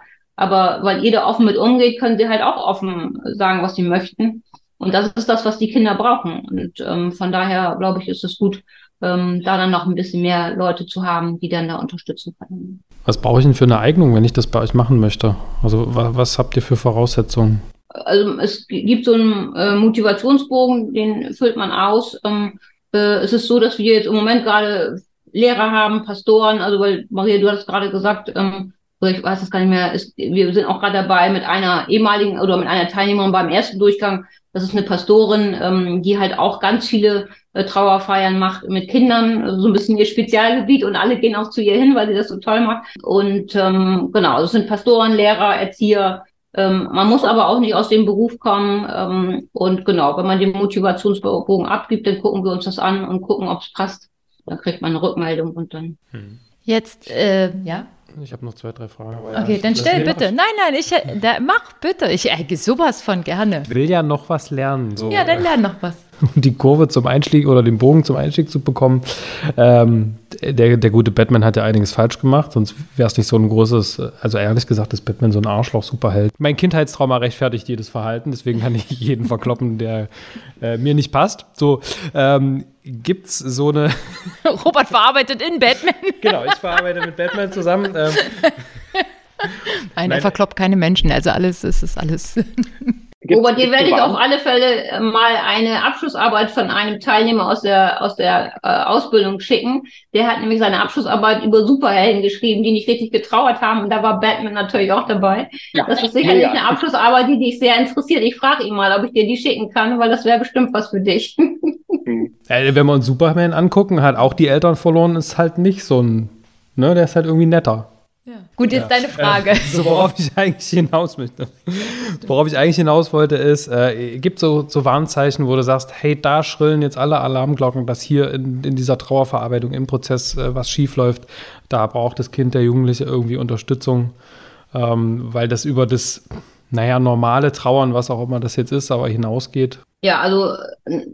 Aber weil ihr da offen mit umgeht, können sie halt auch offen sagen, was sie möchten. Und das ist das, was die Kinder brauchen. Und ähm, von daher, glaube ich, ist es gut, ähm, da dann noch ein bisschen mehr Leute zu haben, die dann da unterstützen können. Was brauche ich denn für eine Eignung, wenn ich das bei euch machen möchte? Also was, was habt ihr für Voraussetzungen? Also es gibt so einen äh, Motivationsbogen, den füllt man aus. Ähm, äh, es ist so, dass wir jetzt im Moment gerade Lehrer haben, Pastoren, also weil Maria, du hast gerade gesagt, ähm, oder ich weiß es gar nicht mehr, ist, wir sind auch gerade dabei mit einer ehemaligen oder mit einer Teilnehmerin beim ersten Durchgang, das ist eine Pastorin, ähm, die halt auch ganz viele äh, Trauerfeiern macht mit Kindern, also so ein bisschen ihr Spezialgebiet und alle gehen auch zu ihr hin, weil sie das so toll macht. Und ähm, genau, das sind Pastoren, Lehrer, Erzieher. Ähm, man muss aber auch nicht aus dem Beruf kommen. Ähm, und genau, wenn man den Motivationsbogen abgibt, dann gucken wir uns das an und gucken, ob es passt. Dann kriegt man eine Rückmeldung und dann. Hm. Jetzt, äh, ja. Ich habe noch zwei, drei Fragen. Okay, dann stell bitte. Nein, nein, ich da, mach bitte. Ich äh, sowas von gerne. Ich will ja noch was lernen. So. Ja, dann lern noch was. Um die Kurve zum Einstieg oder den Bogen zum Einstieg zu bekommen. Ähm, der, der gute Batman hat ja einiges falsch gemacht, sonst wäre es nicht so ein großes, also ehrlich gesagt ist Batman so ein Arschloch-Superheld. Mein Kindheitstrauma rechtfertigt jedes Verhalten, deswegen kann ich jeden verkloppen, der äh, mir nicht passt. So, ähm, gibt's so eine. Robert verarbeitet in Batman. genau, ich verarbeite mit Batman zusammen. Ähm, Nein, er verkloppt keine Menschen, also alles, es ist alles. Robert, dir werde ich auf alle Fälle äh, mal eine Abschlussarbeit von einem Teilnehmer aus der, aus der äh, Ausbildung schicken. Der hat nämlich seine Abschlussarbeit über Superhelden geschrieben, die nicht richtig getrauert haben. Und da war Batman natürlich auch dabei. Ja. Das ist sicherlich ja, ja. eine Abschlussarbeit, die dich sehr interessiert. Ich frage ihn mal, ob ich dir die schicken kann, weil das wäre bestimmt was für dich. Mhm. Äh, wenn wir uns Superman angucken, hat auch die Eltern verloren, ist halt nicht so ein, ne, der ist halt irgendwie netter. Ja. Gut, jetzt ja. deine Frage. Äh, so, worauf ich eigentlich hinaus möchte. Worauf ich eigentlich hinaus wollte, ist, äh, gibt so, so Warnzeichen, wo du sagst, hey, da schrillen jetzt alle Alarmglocken, dass hier in, in dieser Trauerverarbeitung im Prozess äh, was schief läuft. Da braucht das Kind, der Jugendliche irgendwie Unterstützung, ähm, weil das über das, naja, normale Trauern, was auch immer das jetzt ist, aber hinausgeht. Ja, also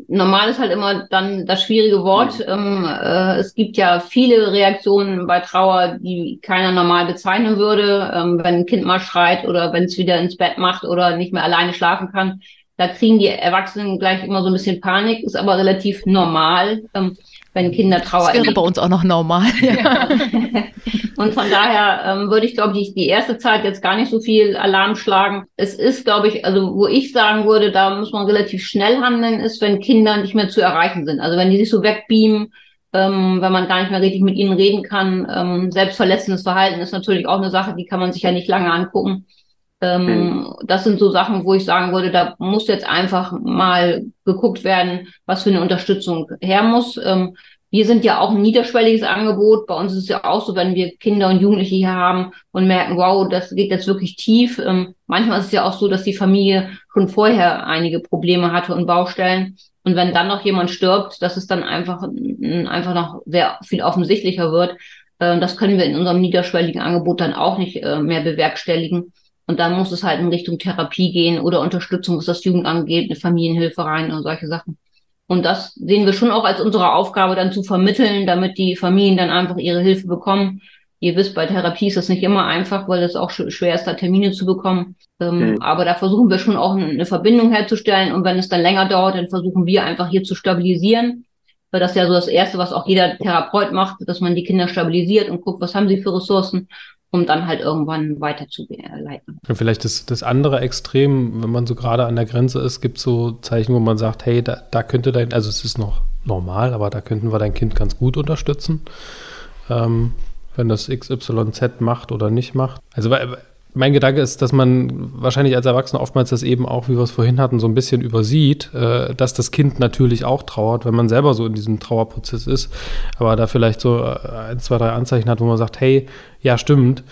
normal ist halt immer dann das schwierige Wort. Ähm, äh, es gibt ja viele Reaktionen bei Trauer, die keiner normal bezeichnen würde. Ähm, wenn ein Kind mal schreit oder wenn es wieder ins Bett macht oder nicht mehr alleine schlafen kann, da kriegen die Erwachsenen gleich immer so ein bisschen Panik, ist aber relativ normal. Ähm, wenn Kinder trauern. Das wäre bei uns auch noch normal. Ja. und von daher ähm, würde ich, glaube ich, die erste Zeit jetzt gar nicht so viel Alarm schlagen. Es ist, glaube ich, also wo ich sagen würde, da muss man relativ schnell handeln, ist, wenn Kinder nicht mehr zu erreichen sind. Also wenn die sich so wegbeamen, ähm, wenn man gar nicht mehr richtig mit ihnen reden kann. Ähm, selbstverletzendes Verhalten ist natürlich auch eine Sache, die kann man sich ja nicht lange angucken. Ähm, mhm. Das sind so Sachen, wo ich sagen würde, da muss jetzt einfach mal geguckt werden, was für eine Unterstützung her muss. Ähm, wir sind ja auch ein niederschwelliges Angebot. Bei uns ist es ja auch so, wenn wir Kinder und Jugendliche hier haben und merken, wow, das geht jetzt wirklich tief. Ähm, manchmal ist es ja auch so, dass die Familie schon vorher einige Probleme hatte und Baustellen. Und wenn dann noch jemand stirbt, dass es dann einfach, einfach noch sehr viel offensichtlicher wird. Äh, das können wir in unserem niederschwelligen Angebot dann auch nicht äh, mehr bewerkstelligen. Und dann muss es halt in Richtung Therapie gehen oder Unterstützung, was das Jugendamt geht, eine Familienhilfe rein und solche Sachen. Und das sehen wir schon auch als unsere Aufgabe dann zu vermitteln, damit die Familien dann einfach ihre Hilfe bekommen. Ihr wisst, bei Therapie ist das nicht immer einfach, weil es auch schwer ist, da Termine zu bekommen. Ähm, mhm. Aber da versuchen wir schon auch eine Verbindung herzustellen. Und wenn es dann länger dauert, dann versuchen wir einfach hier zu stabilisieren. Weil das ist ja so das Erste, was auch jeder Therapeut macht, dass man die Kinder stabilisiert und guckt, was haben sie für Ressourcen, um dann halt irgendwann weiterzuleiten. Und vielleicht das, das andere Extrem, wenn man so gerade an der Grenze ist, gibt es so Zeichen, wo man sagt, hey, da, da könnte dein, also es ist noch normal, aber da könnten wir dein Kind ganz gut unterstützen. Ähm, wenn das XYZ macht oder nicht macht. Also mein Gedanke ist, dass man wahrscheinlich als Erwachsener oftmals das eben auch, wie wir es vorhin hatten, so ein bisschen übersieht, äh, dass das Kind natürlich auch trauert, wenn man selber so in diesem Trauerprozess ist, aber da vielleicht so äh, ein, zwei, drei Anzeichen hat, wo man sagt, hey, ja stimmt,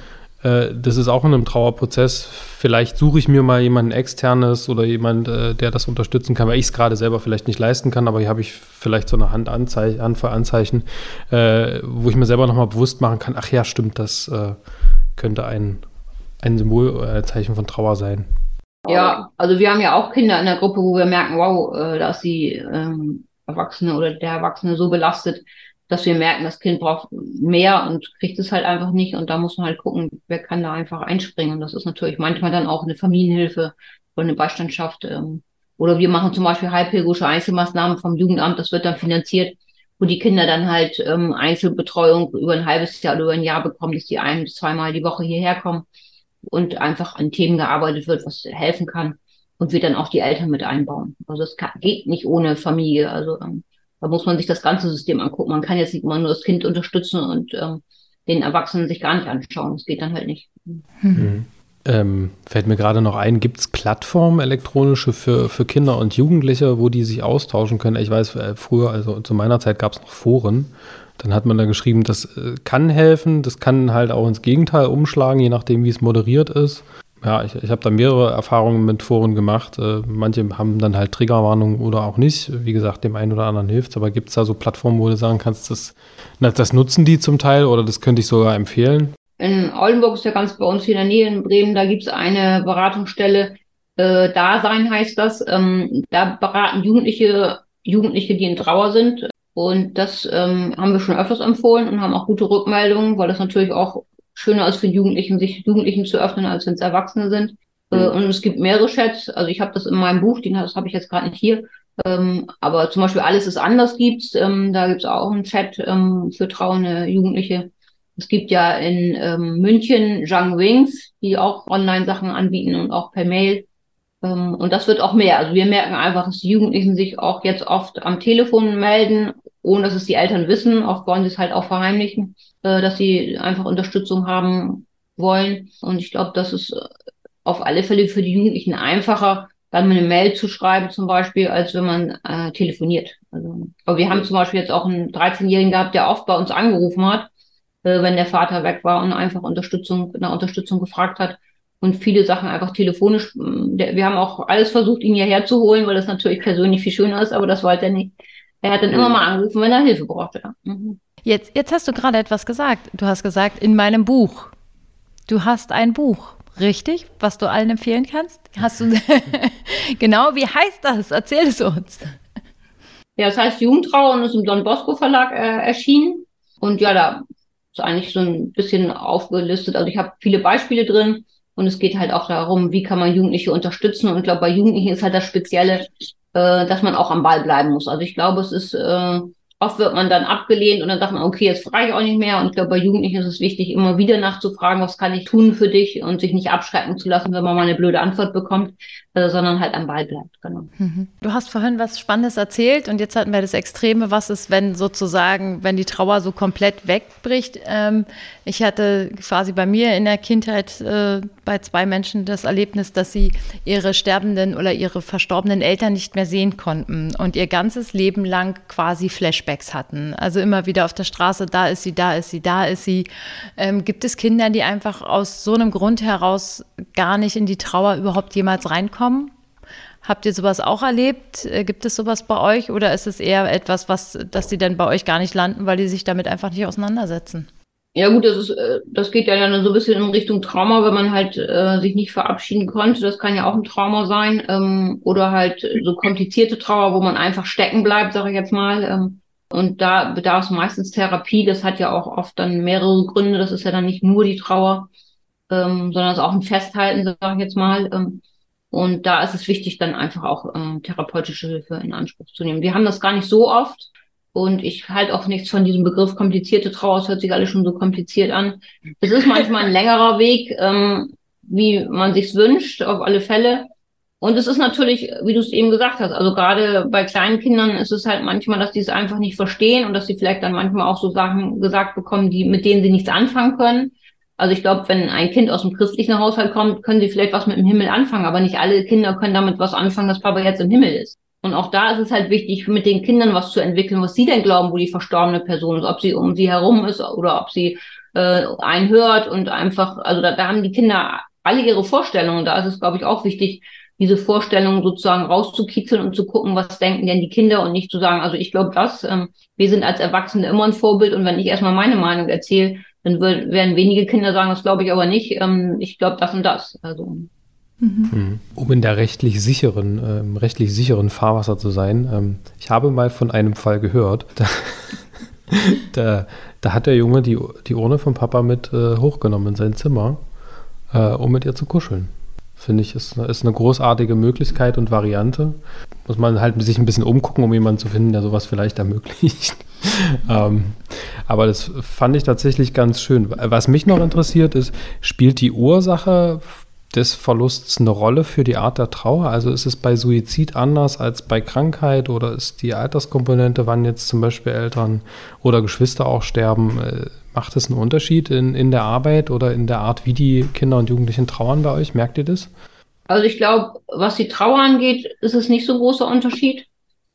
äh, das ist auch in einem Trauerprozess. Vielleicht suche ich mir mal jemanden externes oder jemand, der das unterstützen kann, weil ich es gerade selber vielleicht nicht leisten kann, aber hier habe ich vielleicht so eine Handanzeichen, Anzeichen, äh, wo ich mir selber nochmal bewusst machen kann, ach ja, stimmt, das könnte ein, ein Symbol oder ein Zeichen von Trauer sein. Ja, also wir haben ja auch Kinder in der Gruppe, wo wir merken, wow, äh, dass sie ähm, Erwachsene oder der Erwachsene so belastet, dass wir merken, das Kind braucht mehr und kriegt es halt einfach nicht. Und da muss man halt gucken, wer kann da einfach einspringen. Und das ist natürlich manchmal dann auch eine Familienhilfe oder eine Beistandschaft. Ähm, oder wir machen zum Beispiel halbpädagogische Einzelmaßnahmen vom Jugendamt, das wird dann finanziert, wo die Kinder dann halt ähm, Einzelbetreuung über ein halbes Jahr oder über ein Jahr bekommen, dass die ein bis zweimal die Woche hierher kommen und einfach an Themen gearbeitet wird, was helfen kann. Und wir dann auch die Eltern mit einbauen. Also es geht nicht ohne Familie. Also ähm, da muss man sich das ganze System angucken. Man kann jetzt nicht immer nur das Kind unterstützen und ähm, den Erwachsenen sich gar nicht anschauen. Das geht dann halt nicht. Mhm. Ähm, fällt mir gerade noch ein, gibt es Plattformen elektronische für, für Kinder und Jugendliche, wo die sich austauschen können? Ich weiß, äh, früher, also zu meiner Zeit gab es noch Foren. Dann hat man da geschrieben, das äh, kann helfen, das kann halt auch ins Gegenteil umschlagen, je nachdem, wie es moderiert ist ja, ich, ich habe da mehrere Erfahrungen mit Foren gemacht. Äh, manche haben dann halt Triggerwarnungen oder auch nicht. Wie gesagt, dem einen oder anderen hilft es. Aber gibt es da so Plattformen, wo du sagen kannst, das, das nutzen die zum Teil oder das könnte ich sogar empfehlen? In Oldenburg ist ja ganz bei uns hier in der Nähe in Bremen, da gibt es eine Beratungsstelle, äh, Dasein heißt das. Ähm, da beraten Jugendliche, Jugendliche, die in Trauer sind. Und das ähm, haben wir schon öfters empfohlen und haben auch gute Rückmeldungen, weil das natürlich auch schöner ist für Jugendlichen, sich Jugendlichen zu öffnen, als wenn es Erwachsene sind. Mhm. Äh, und es gibt mehrere Chats. Also ich habe das in meinem Buch, den, das habe ich jetzt gerade nicht hier. Ähm, aber zum Beispiel Alles ist anders gibt's. Ähm, da gibt's auch einen Chat ähm, für trauernde Jugendliche. Es gibt ja in ähm, München Young Wings, die auch Online-Sachen anbieten und auch per Mail. Ähm, und das wird auch mehr. Also wir merken einfach, dass die Jugendlichen sich auch jetzt oft am Telefon melden, ohne dass es die Eltern wissen. Oft wollen sie es halt auch verheimlichen äh, dass sie einfach Unterstützung haben wollen. Und ich glaube, das ist äh, auf alle Fälle für die Jugendlichen einfacher, dann eine Mail zu schreiben zum Beispiel, als wenn man äh, telefoniert. Also, aber wir haben zum Beispiel jetzt auch einen 13-Jährigen gehabt, der oft bei uns angerufen hat, äh, wenn der Vater weg war und einfach Unterstützung, nach Unterstützung gefragt hat und viele Sachen einfach telefonisch. Mm, wir haben auch alles versucht, ihn hierher zu holen, weil das natürlich persönlich viel schöner ist, aber das wollte er nicht. Er hat dann immer mal angerufen, wenn er Hilfe brauchte. Mhm. Jetzt, jetzt hast du gerade etwas gesagt. Du hast gesagt, in meinem Buch. Du hast ein Buch, richtig? Was du allen empfehlen kannst? Hast du genau, wie heißt das? Erzähl es uns. Ja, das heißt Jugendtrauer und ist im Don Bosco Verlag äh, erschienen. Und ja, da ist eigentlich so ein bisschen aufgelistet. Also ich habe viele Beispiele drin und es geht halt auch darum, wie kann man Jugendliche unterstützen. Und ich glaube, bei Jugendlichen ist halt das Spezielle, dass man auch am Ball bleiben muss. Also ich glaube, es ist äh, Oft wird man dann abgelehnt und dann sagt man, okay, jetzt frage ich auch nicht mehr. Und ich glaube, bei Jugendlichen ist es wichtig, immer wieder nachzufragen, was kann ich tun für dich und sich nicht abschrecken zu lassen, wenn man mal eine blöde Antwort bekommt, äh, sondern halt am Ball bleibt. Genau. Mhm. Du hast vorhin was Spannendes erzählt und jetzt hatten wir das Extreme, was ist, wenn sozusagen, wenn die Trauer so komplett wegbricht. Ähm, ich hatte quasi bei mir in der Kindheit äh, bei zwei Menschen das Erlebnis, dass sie ihre sterbenden oder ihre verstorbenen Eltern nicht mehr sehen konnten und ihr ganzes Leben lang quasi Flashbacks hatten. Also immer wieder auf der Straße, da ist sie, da ist sie, da ist sie. Ähm, gibt es Kinder, die einfach aus so einem Grund heraus gar nicht in die Trauer überhaupt jemals reinkommen? Habt ihr sowas auch erlebt? Äh, gibt es sowas bei euch oder ist es eher etwas, was, dass die dann bei euch gar nicht landen, weil die sich damit einfach nicht auseinandersetzen? Ja gut, das ist, äh, das geht ja dann so ein bisschen in Richtung Trauma, wenn man halt äh, sich nicht verabschieden konnte. Das kann ja auch ein Trauma sein. Ähm, oder halt so komplizierte Trauer, wo man einfach stecken bleibt, sage ich jetzt mal. Ähm, Und da bedarf es meistens Therapie. Das hat ja auch oft dann mehrere Gründe. Das ist ja dann nicht nur die Trauer, ähm, sondern es ist auch ein Festhalten, sage ich jetzt mal. Ähm, und da ist es wichtig, dann einfach auch ähm, therapeutische Hilfe in Anspruch zu nehmen. Wir haben das gar nicht so oft. Und ich halte auch nichts von diesem Begriff komplizierte Trauer. Es hört sich alles schon so kompliziert an. Es ist manchmal ein längerer Weg, ähm, wie man sich's wünscht, auf alle Fälle. Und es ist natürlich, wie du es eben gesagt hast, also gerade bei kleinen Kindern ist es halt manchmal, dass die es einfach nicht verstehen und dass sie vielleicht dann manchmal auch so Sachen gesagt bekommen, die, mit denen sie nichts anfangen können. Also ich glaube, wenn ein Kind aus dem christlichen Haushalt kommt, können sie vielleicht was mit dem Himmel anfangen, aber nicht alle Kinder können damit was anfangen, dass Papa jetzt im Himmel ist. Und auch da ist es halt wichtig, mit den Kindern was zu entwickeln, was sie denn glauben, wo die verstorbene Person ist, ob sie um sie herum ist oder ob sie äh, einhört und einfach, also da, da haben die Kinder alle ihre Vorstellungen. Da ist es, glaube ich, auch wichtig, diese Vorstellungen sozusagen rauszukitzeln und zu gucken, was denken denn die Kinder und nicht zu sagen, also ich glaube das, ähm, wir sind als Erwachsene immer ein Vorbild und wenn ich erstmal meine Meinung erzähle, dann werden wenige Kinder sagen, das glaube ich aber nicht, ähm, ich glaube das und das. Also Mhm. Um in der rechtlich sicheren, ähm, rechtlich sicheren Fahrwasser zu sein. Ähm, ich habe mal von einem Fall gehört, da, da, da, hat der Junge die, die Urne vom Papa mit äh, hochgenommen in sein Zimmer, äh, um mit ihr zu kuscheln. Finde ich, ist, ist eine großartige Möglichkeit und Variante. Muss man halt sich ein bisschen umgucken, um jemanden zu finden, der sowas vielleicht ermöglicht. ähm, aber das fand ich tatsächlich ganz schön. Was mich noch interessiert ist, spielt die Ursache des Verlusts eine Rolle für die Art der Trauer? Also ist es bei Suizid anders als bei Krankheit oder ist die Alterskomponente, wann jetzt zum Beispiel Eltern oder Geschwister auch sterben, äh, macht es einen Unterschied in, in der Arbeit oder in der Art, wie die Kinder und Jugendlichen trauern bei euch? Merkt ihr das? Also ich glaube, was die Trauer angeht, ist es nicht so ein großer Unterschied.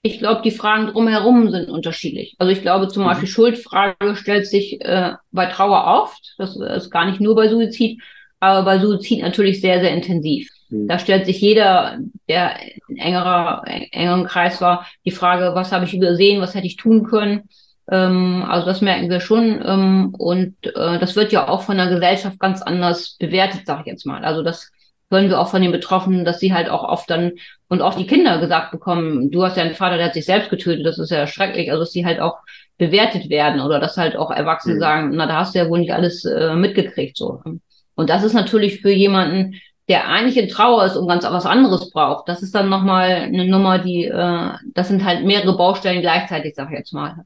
Ich glaube, die Fragen drumherum sind unterschiedlich. Also ich glaube zum mhm. Beispiel Schuldfrage stellt sich äh, bei Trauer oft. Das ist gar nicht nur bei Suizid aber bei Suizid natürlich sehr, sehr intensiv. Mhm. Da stellt sich jeder, der in engerer, engeren Kreis war, die Frage, was habe ich übersehen, was hätte ich tun können. Ähm, also das merken wir schon. Ähm, und äh, das wird ja auch von der Gesellschaft ganz anders bewertet, sage ich jetzt mal. Also das hören wir auch von den Betroffenen, dass sie halt auch oft dann und auch die Kinder gesagt bekommen, du hast ja einen Vater, der hat sich selbst getötet, das ist ja schrecklich, also dass sie halt auch bewertet werden oder dass halt auch Erwachsene mhm. sagen, na, da hast du ja wohl nicht alles äh, mitgekriegt so. Und das ist natürlich für jemanden, der eigentlich in Trauer ist und ganz was anderes braucht. Das ist dann nochmal eine Nummer, die, äh, das sind halt mehrere Baustellen gleichzeitig, sag ich jetzt mal.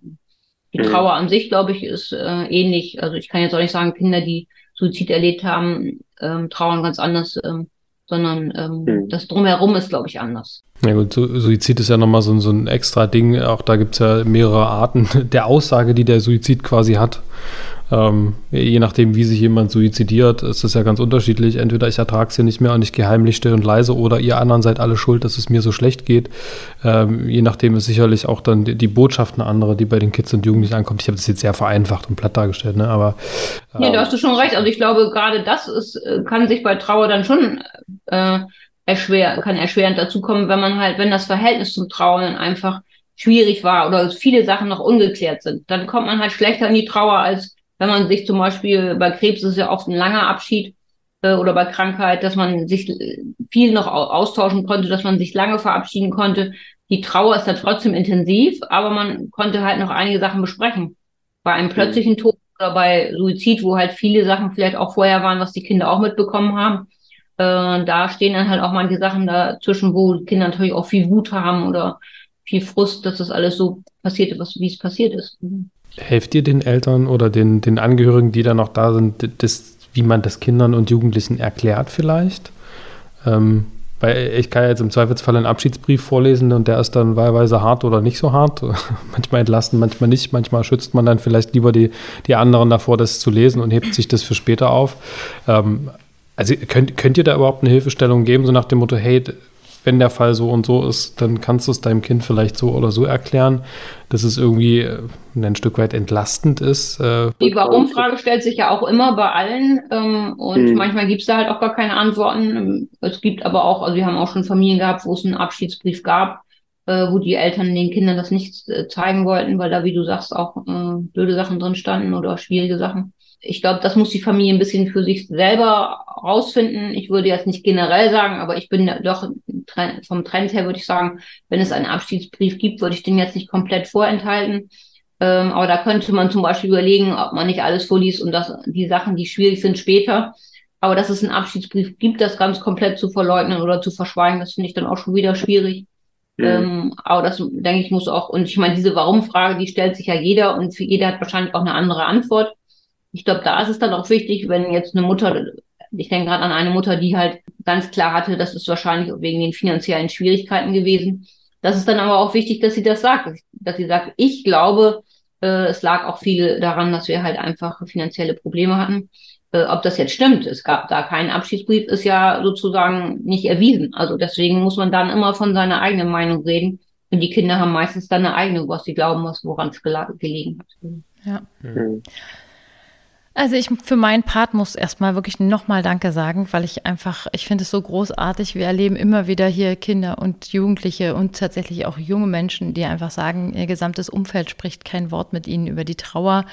Die mhm. Trauer an sich, glaube ich, ist äh, ähnlich. Also ich kann jetzt auch nicht sagen, Kinder, die Suizid erlebt haben, ähm, trauern ganz anders, ähm, sondern ähm, mhm. das drumherum ist, glaube ich, anders. Ja gut, Suizid ist ja nochmal so, so ein extra Ding. Auch da gibt es ja mehrere Arten der Aussage, die der Suizid quasi hat. Ähm, je nachdem, wie sich jemand suizidiert, ist das ja ganz unterschiedlich. Entweder ich ertrage es hier nicht mehr und ich gehe heimlich still und leise oder ihr anderen seid alle schuld, dass es mir so schlecht geht. Ähm, je nachdem ist sicherlich auch dann die, die, Botschaft eine andere, die bei den Kids und Jugendlichen ankommt. Ich habe das jetzt sehr vereinfacht und platt dargestellt, ne? aber. Ähm, nee, da hast du schon recht. Also ich glaube, gerade das ist, äh, kann sich bei Trauer dann schon äh, erschwer, kann erschwerend dazukommen, wenn man halt, wenn das Verhältnis zum Trauern einfach schwierig war oder viele Sachen noch ungeklärt sind. Dann kommt man halt schlechter in die Trauer als wenn man sich zum Beispiel bei Krebs ist ja oft ein langer Abschied äh, oder bei Krankheit, dass man sich viel noch austauschen konnte, dass man sich lange verabschieden konnte. Die Trauer ist da trotzdem intensiv, aber man konnte halt noch einige Sachen besprechen. Bei einem mhm. plötzlichen Tod oder bei Suizid, wo halt viele Sachen vielleicht auch vorher waren, was die Kinder auch mitbekommen haben, äh, da stehen dann halt auch manche Sachen dazwischen, wo die Kinder natürlich auch viel Wut haben oder viel Frust, dass das alles so passiert wie es passiert ist. Mhm. Helft ihr den Eltern oder den, den Angehörigen, die da noch da sind, das, wie man das Kindern und Jugendlichen erklärt vielleicht? Ähm, weil ich kann jetzt im Zweifelsfall einen Abschiedsbrief vorlesen und der ist dann wahlweise hart oder nicht so hart. manchmal entlasten, manchmal nicht. Manchmal schützt man dann vielleicht lieber die, die anderen davor, das zu lesen und hebt sich das für später auf. Ähm, also könnt, könnt ihr da überhaupt eine Hilfestellung geben, so nach dem Motto, hey, wenn der Fall so und so ist, dann kannst du es deinem Kind vielleicht so oder so erklären, dass es irgendwie äh, ein Stück weit entlastend ist. Äh. Die Warum-Frage stellt sich ja auch immer bei allen ähm, und mhm. manchmal gibt es da halt auch gar keine Antworten. Es gibt aber auch, also wir haben auch schon Familien gehabt, wo es einen Abschiedsbrief gab, äh, wo die Eltern den Kindern das nicht äh, zeigen wollten, weil da, wie du sagst, auch äh, blöde Sachen drin standen oder schwierige Sachen ich glaube, das muss die Familie ein bisschen für sich selber rausfinden. Ich würde jetzt nicht generell sagen, aber ich bin doch vom Trend her würde ich sagen, wenn es einen Abschiedsbrief gibt, würde ich den jetzt nicht komplett vorenthalten. Ähm, aber da könnte man zum Beispiel überlegen, ob man nicht alles vorliest und das, die Sachen, die schwierig sind, später. Aber dass es einen Abschiedsbrief gibt, das ganz komplett zu verleugnen oder zu verschweigen, das finde ich dann auch schon wieder schwierig. Mhm. Ähm, aber das, denke ich, muss auch, und ich meine, diese Warum-Frage, die stellt sich ja jeder und für jeder hat wahrscheinlich auch eine andere Antwort. Ich glaube, da ist es dann auch wichtig, wenn jetzt eine Mutter, ich denke gerade an eine Mutter, die halt ganz klar hatte, das ist wahrscheinlich wegen den finanziellen Schwierigkeiten gewesen. Das ist dann aber auch wichtig, dass sie das sagt, dass sie sagt, ich glaube, äh, es lag auch viel daran, dass wir halt einfach finanzielle Probleme hatten. Äh, ob das jetzt stimmt, es gab da keinen Abschiedsbrief, ist ja sozusagen nicht erwiesen. Also deswegen muss man dann immer von seiner eigenen Meinung reden. Und die Kinder haben meistens dann eine eigene, was sie glauben, was woran es gelegen hat. Ja. Mhm. Also ich für meinen Part muss erstmal wirklich nochmal Danke sagen, weil ich einfach, ich finde es so großartig. Wir erleben immer wieder hier Kinder und Jugendliche und tatsächlich auch junge Menschen, die einfach sagen, ihr gesamtes Umfeld spricht kein Wort mit ihnen über die Trauer.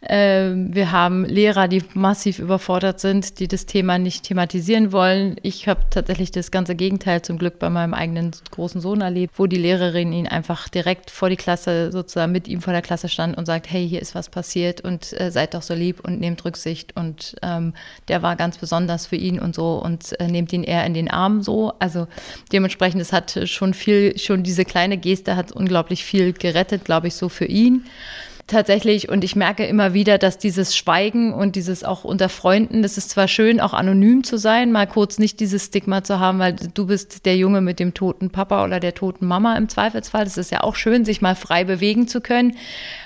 Ähm, wir haben Lehrer, die massiv überfordert sind, die das Thema nicht thematisieren wollen. Ich habe tatsächlich das ganze Gegenteil zum Glück bei meinem eigenen großen Sohn erlebt, wo die Lehrerin ihn einfach direkt vor die Klasse, sozusagen mit ihm vor der Klasse stand und sagt, hey, hier ist was passiert und äh, seid doch so lieb und nehmt Rücksicht. Und ähm, der war ganz besonders für ihn und so und äh, nehmt ihn eher in den Arm so. Also dementsprechend, es hat schon viel, schon diese kleine Geste hat unglaublich viel gerettet, glaube ich, so für ihn tatsächlich und ich merke immer wieder, dass dieses Schweigen und dieses auch unter Freunden, das ist zwar schön, auch anonym zu sein, mal kurz nicht dieses Stigma zu haben, weil du bist der Junge mit dem toten Papa oder der toten Mama im Zweifelsfall. Das ist ja auch schön, sich mal frei bewegen zu können.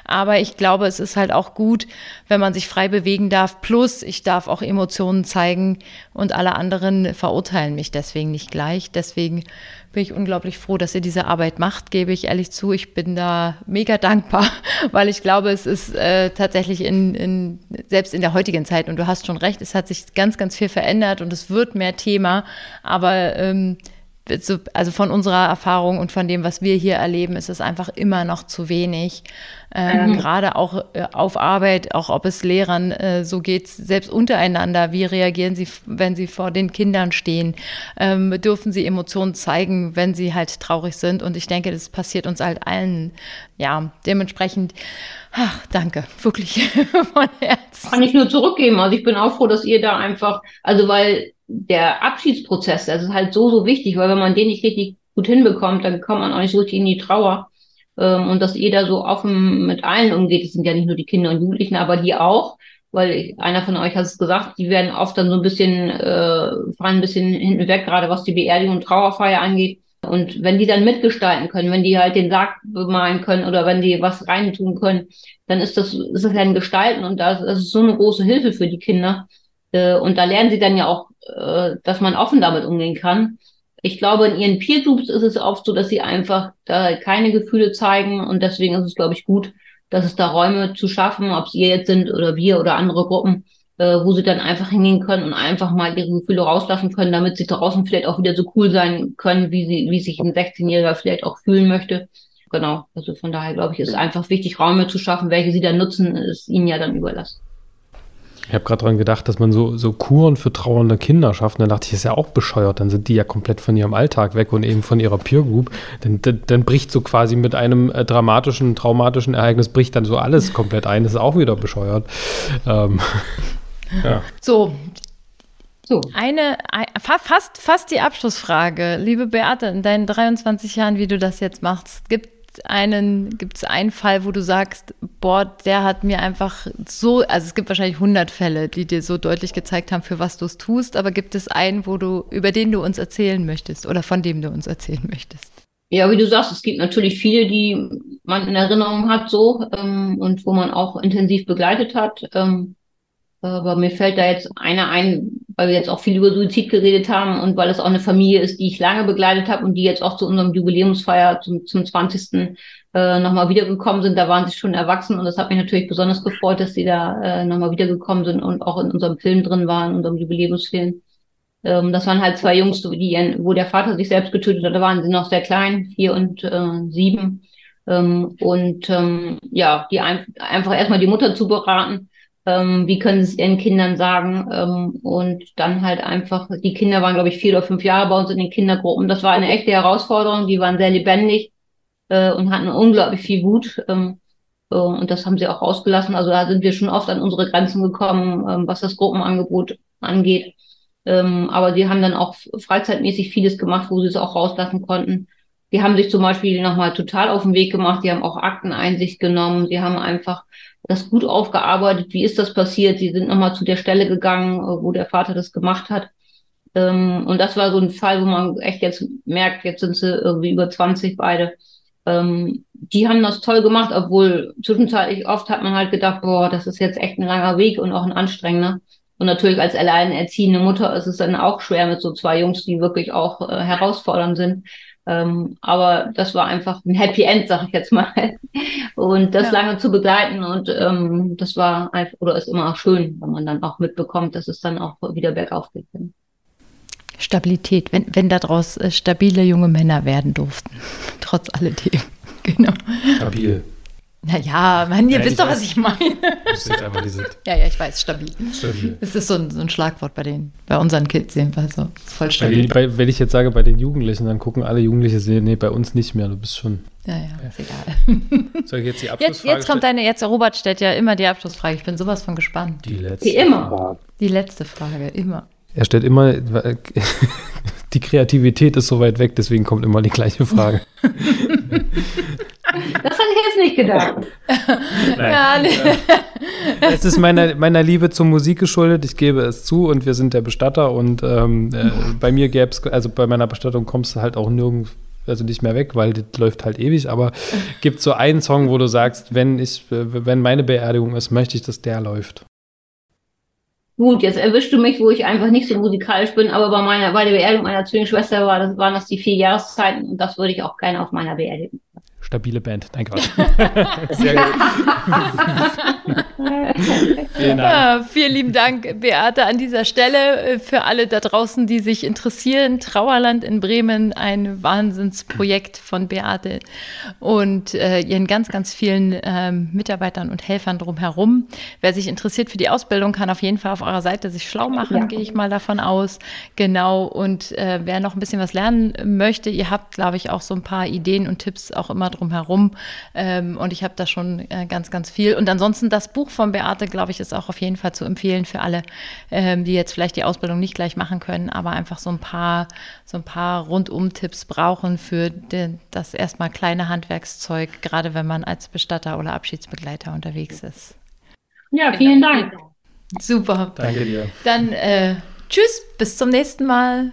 Aber ich glaube, es ist halt auch gut, wenn man sich frei bewegen darf. Plus, ich darf auch Emotionen zeigen und alle anderen verurteilen mich deswegen nicht gleich. Deswegen bin ich unglaublich froh, dass ihr diese Arbeit macht, gebe ich ehrlich zu. Ich bin da mega dankbar, weil ich glaube, es ist äh, tatsächlich in, in, selbst in der heutigen Zeit, und du hast schon recht, es hat sich ganz, ganz viel verändert und es wird mehr Thema, aber ähm, also von unserer Erfahrung und von dem, was wir hier erleben, ist es einfach immer noch zu wenig. Äh, mhm. Gerade auch äh, auf Arbeit, auch ob es Lehrern äh, so geht, selbst untereinander. Wie reagieren sie, wenn sie vor den Kindern stehen? Ähm, dürfen sie Emotionen zeigen, wenn sie halt traurig sind? Und ich denke, das passiert uns halt allen. Ja, dementsprechend, ach, danke, wirklich von Herzen. Kann ich nur zurückgeben. Also ich bin auch froh, dass ihr da einfach, also weil der Abschiedsprozess, das ist halt so, so wichtig, weil wenn man den nicht richtig gut hinbekommt, dann kommt man auch nicht so richtig in die Trauer. Ähm, und dass jeder so offen mit allen umgeht, das sind ja nicht nur die Kinder und Jugendlichen, aber die auch, weil ich, einer von euch hat es gesagt, die werden oft dann so ein bisschen, äh, fahren ein bisschen hinten weg, gerade was die Beerdigung und Trauerfeier angeht. Und wenn die dann mitgestalten können, wenn die halt den Sarg bemalen können oder wenn die was reintun können, dann ist das, ist das ja ein Gestalten und das, das ist so eine große Hilfe für die Kinder. Äh, und da lernen sie dann ja auch äh, dass man offen damit umgehen kann. Ich glaube, in ihren Peer Groups ist es oft so, dass sie einfach da keine Gefühle zeigen und deswegen ist es, glaube ich, gut, dass es da Räume zu schaffen, ob es ihr jetzt sind oder wir oder andere Gruppen, äh, wo sie dann einfach hingehen können und einfach mal ihre Gefühle rauslassen können, damit sie draußen vielleicht auch wieder so cool sein können, wie sie, wie sich ein 16-Jähriger vielleicht auch fühlen möchte. Genau. Also von daher glaube ich, ist einfach wichtig, Räume zu schaffen. Welche sie dann nutzen, ist ihnen ja dann überlassen. Ich habe gerade daran gedacht, dass man so, so Kuren für trauernde Kinder schafft. Und dann dachte ich, das ist ja auch bescheuert. Dann sind die ja komplett von ihrem Alltag weg und eben von ihrer Peer Group. Dann, dann, dann bricht so quasi mit einem äh, dramatischen, traumatischen Ereignis, bricht dann so alles komplett ein. Das ist auch wieder bescheuert. Ähm, ja. So. So. Eine, ein, fast, fast die Abschlussfrage. Liebe Beate, in deinen 23 Jahren, wie du das jetzt machst, gibt einen, gibt es einen Fall, wo du sagst, boah, der hat mir einfach so, also es gibt wahrscheinlich 100 Fälle, die dir so deutlich gezeigt haben, für was du es tust, aber gibt es einen, wo du, über den du uns erzählen möchtest oder von dem du uns erzählen möchtest? Ja, wie du sagst, es gibt natürlich viele, die man in Erinnerung hat so ähm, und wo man auch intensiv begleitet hat. Ähm, aber mir fällt da jetzt einer ein, weil wir jetzt auch viel über Suizid geredet haben und weil es auch eine Familie ist, die ich lange begleitet habe und die jetzt auch zu unserem Jubiläumsfeier zum, zum 20. Äh, nochmal wiedergekommen sind. Da waren sie schon erwachsen und das hat mich natürlich besonders gefreut, dass sie da äh, nochmal wiedergekommen sind und auch in unserem Film drin waren, in unserem Jubiläumsfilm. Ähm, das waren halt zwei Jungs, die, wo der Vater sich selbst getötet hat. Da waren sie noch sehr klein, vier und äh, sieben. Ähm, und ähm, ja, die ein, einfach erstmal die Mutter zu beraten ähm, wie können sie es ihren Kindern sagen ähm, und dann halt einfach, die Kinder waren, glaube ich, vier oder fünf Jahre bei uns in den Kindergruppen. Das war eine echte Herausforderung, die waren sehr lebendig äh, und hatten unglaublich viel Wut. Ähm, Äh, und das haben sie auch rausgelassen. Also da sind wir schon oft an unsere Grenzen gekommen, ähm, was das Gruppenangebot angeht. Ähm, aber sie haben dann auch freizeitmäßig vieles gemacht, wo sie es auch rauslassen konnten. Die haben sich zum Beispiel nochmal total auf den Weg gemacht. Die haben auch Akteneinsicht genommen. Die haben einfach das gut aufgearbeitet. Wie ist das passiert? Sie sind nochmal zu der Stelle gegangen, äh, wo der Vater das gemacht hat. Ähm, und das war so ein Fall, wo man echt jetzt merkt, jetzt sind sie irgendwie über 20 beide. Ähm, die haben das toll gemacht, obwohl zwischenzeitlich oft hat man halt gedacht, boah, das ist jetzt echt ein langer Weg und auch ein anstrengender. Und natürlich als alleinerziehende Mutter ist es dann auch schwer mit so zwei Jungs, die wirklich auch äh, herausfordernd sind. Ähm, aber das war einfach ein Happy End, sag ich jetzt mal. Und das ja. lange zu begleiten und ähm, das war einfach, oder ist immer auch schön, wenn man dann auch mitbekommt, dass es dann auch wieder bergauf geht. Stabilität, wenn, wenn daraus äh, stabile junge Männer werden durften, trotz alledem. Genau. Stabil. Naja, Mann, ihr ja, wisst doch, weiß. was ich meine. Das ist einfach diese ja, ja, ich weiß, stabil. Stabil. Das ist so ein, so ein Schlagwort bei den, bei unseren Kids jedenfalls so. Voll stabil. Bei, bei, wenn ich jetzt sage bei den Jugendlichen, dann gucken alle Jugendliche sehen, nee, bei uns nicht mehr, du bist schon. Ja, ja, ist egal. Soll ich jetzt die Abschlussfrage Jetzt, jetzt kommt deine, jetzt Robert stellt ja immer die Abschlussfrage. Ich bin sowas von gespannt. Die letzte. Wie immer. Die letzte Frage, immer. Er stellt immer, die Kreativität ist so weit weg, deswegen kommt immer die gleiche Frage. Das hatte ich jetzt nicht gedacht. Nein. Ja, nee. Es ist meiner, meiner Liebe zur Musik geschuldet, ich gebe es zu und wir sind der Bestatter und ähm, äh, bei mir gäbe es, also bei meiner Bestattung kommst du halt auch nirgends, also nicht mehr weg, weil das läuft halt ewig, aber gibt so einen Song, wo du sagst, wenn ich, wenn meine Beerdigung ist, möchte ich, dass der läuft. Gut, jetzt erwischst du mich, wo ich einfach nicht so musikalisch bin, aber bei meiner, bei der Beerdigung meiner Zwillingsschwester war das, waren das die vier Jahreszeiten und das würde ich auch gerne auf meiner Beerdigung stabile Band. Nein, Quatsch. Sehr gut. vielen, Dank. Ja, vielen lieben Dank, Beate, an dieser Stelle äh, für alle da draußen, die sich interessieren. Trauerland in Bremen, ein Wahnsinnsprojekt von Beate und äh, ihren ganz, ganz vielen äh, Mitarbeitern und Helfern drumherum. Wer sich interessiert für die Ausbildung, kann auf jeden Fall auf eurer Seite sich schlau machen, ja. gehe ich mal davon aus. Genau. Und äh, wer noch ein bisschen was lernen möchte, ihr habt, glaube ich, auch so ein paar Ideen und Tipps auch immer drumherum. Ähm, und ich habe da schon äh, ganz, ganz viel. Und ansonsten das Buch von Beate, glaube ich, ist auch auf jeden Fall zu empfehlen für alle, ähm, die jetzt vielleicht die Ausbildung nicht gleich machen können, aber einfach so ein paar, so ein paar Rundum-Tipps brauchen für den, das erstmal kleine Handwerkszeug, gerade wenn man als Bestatter oder Abschiedsbegleiter unterwegs ist. Ja, vielen Dank. Super. Danke dir. Dann äh, tschüss, bis zum nächsten Mal.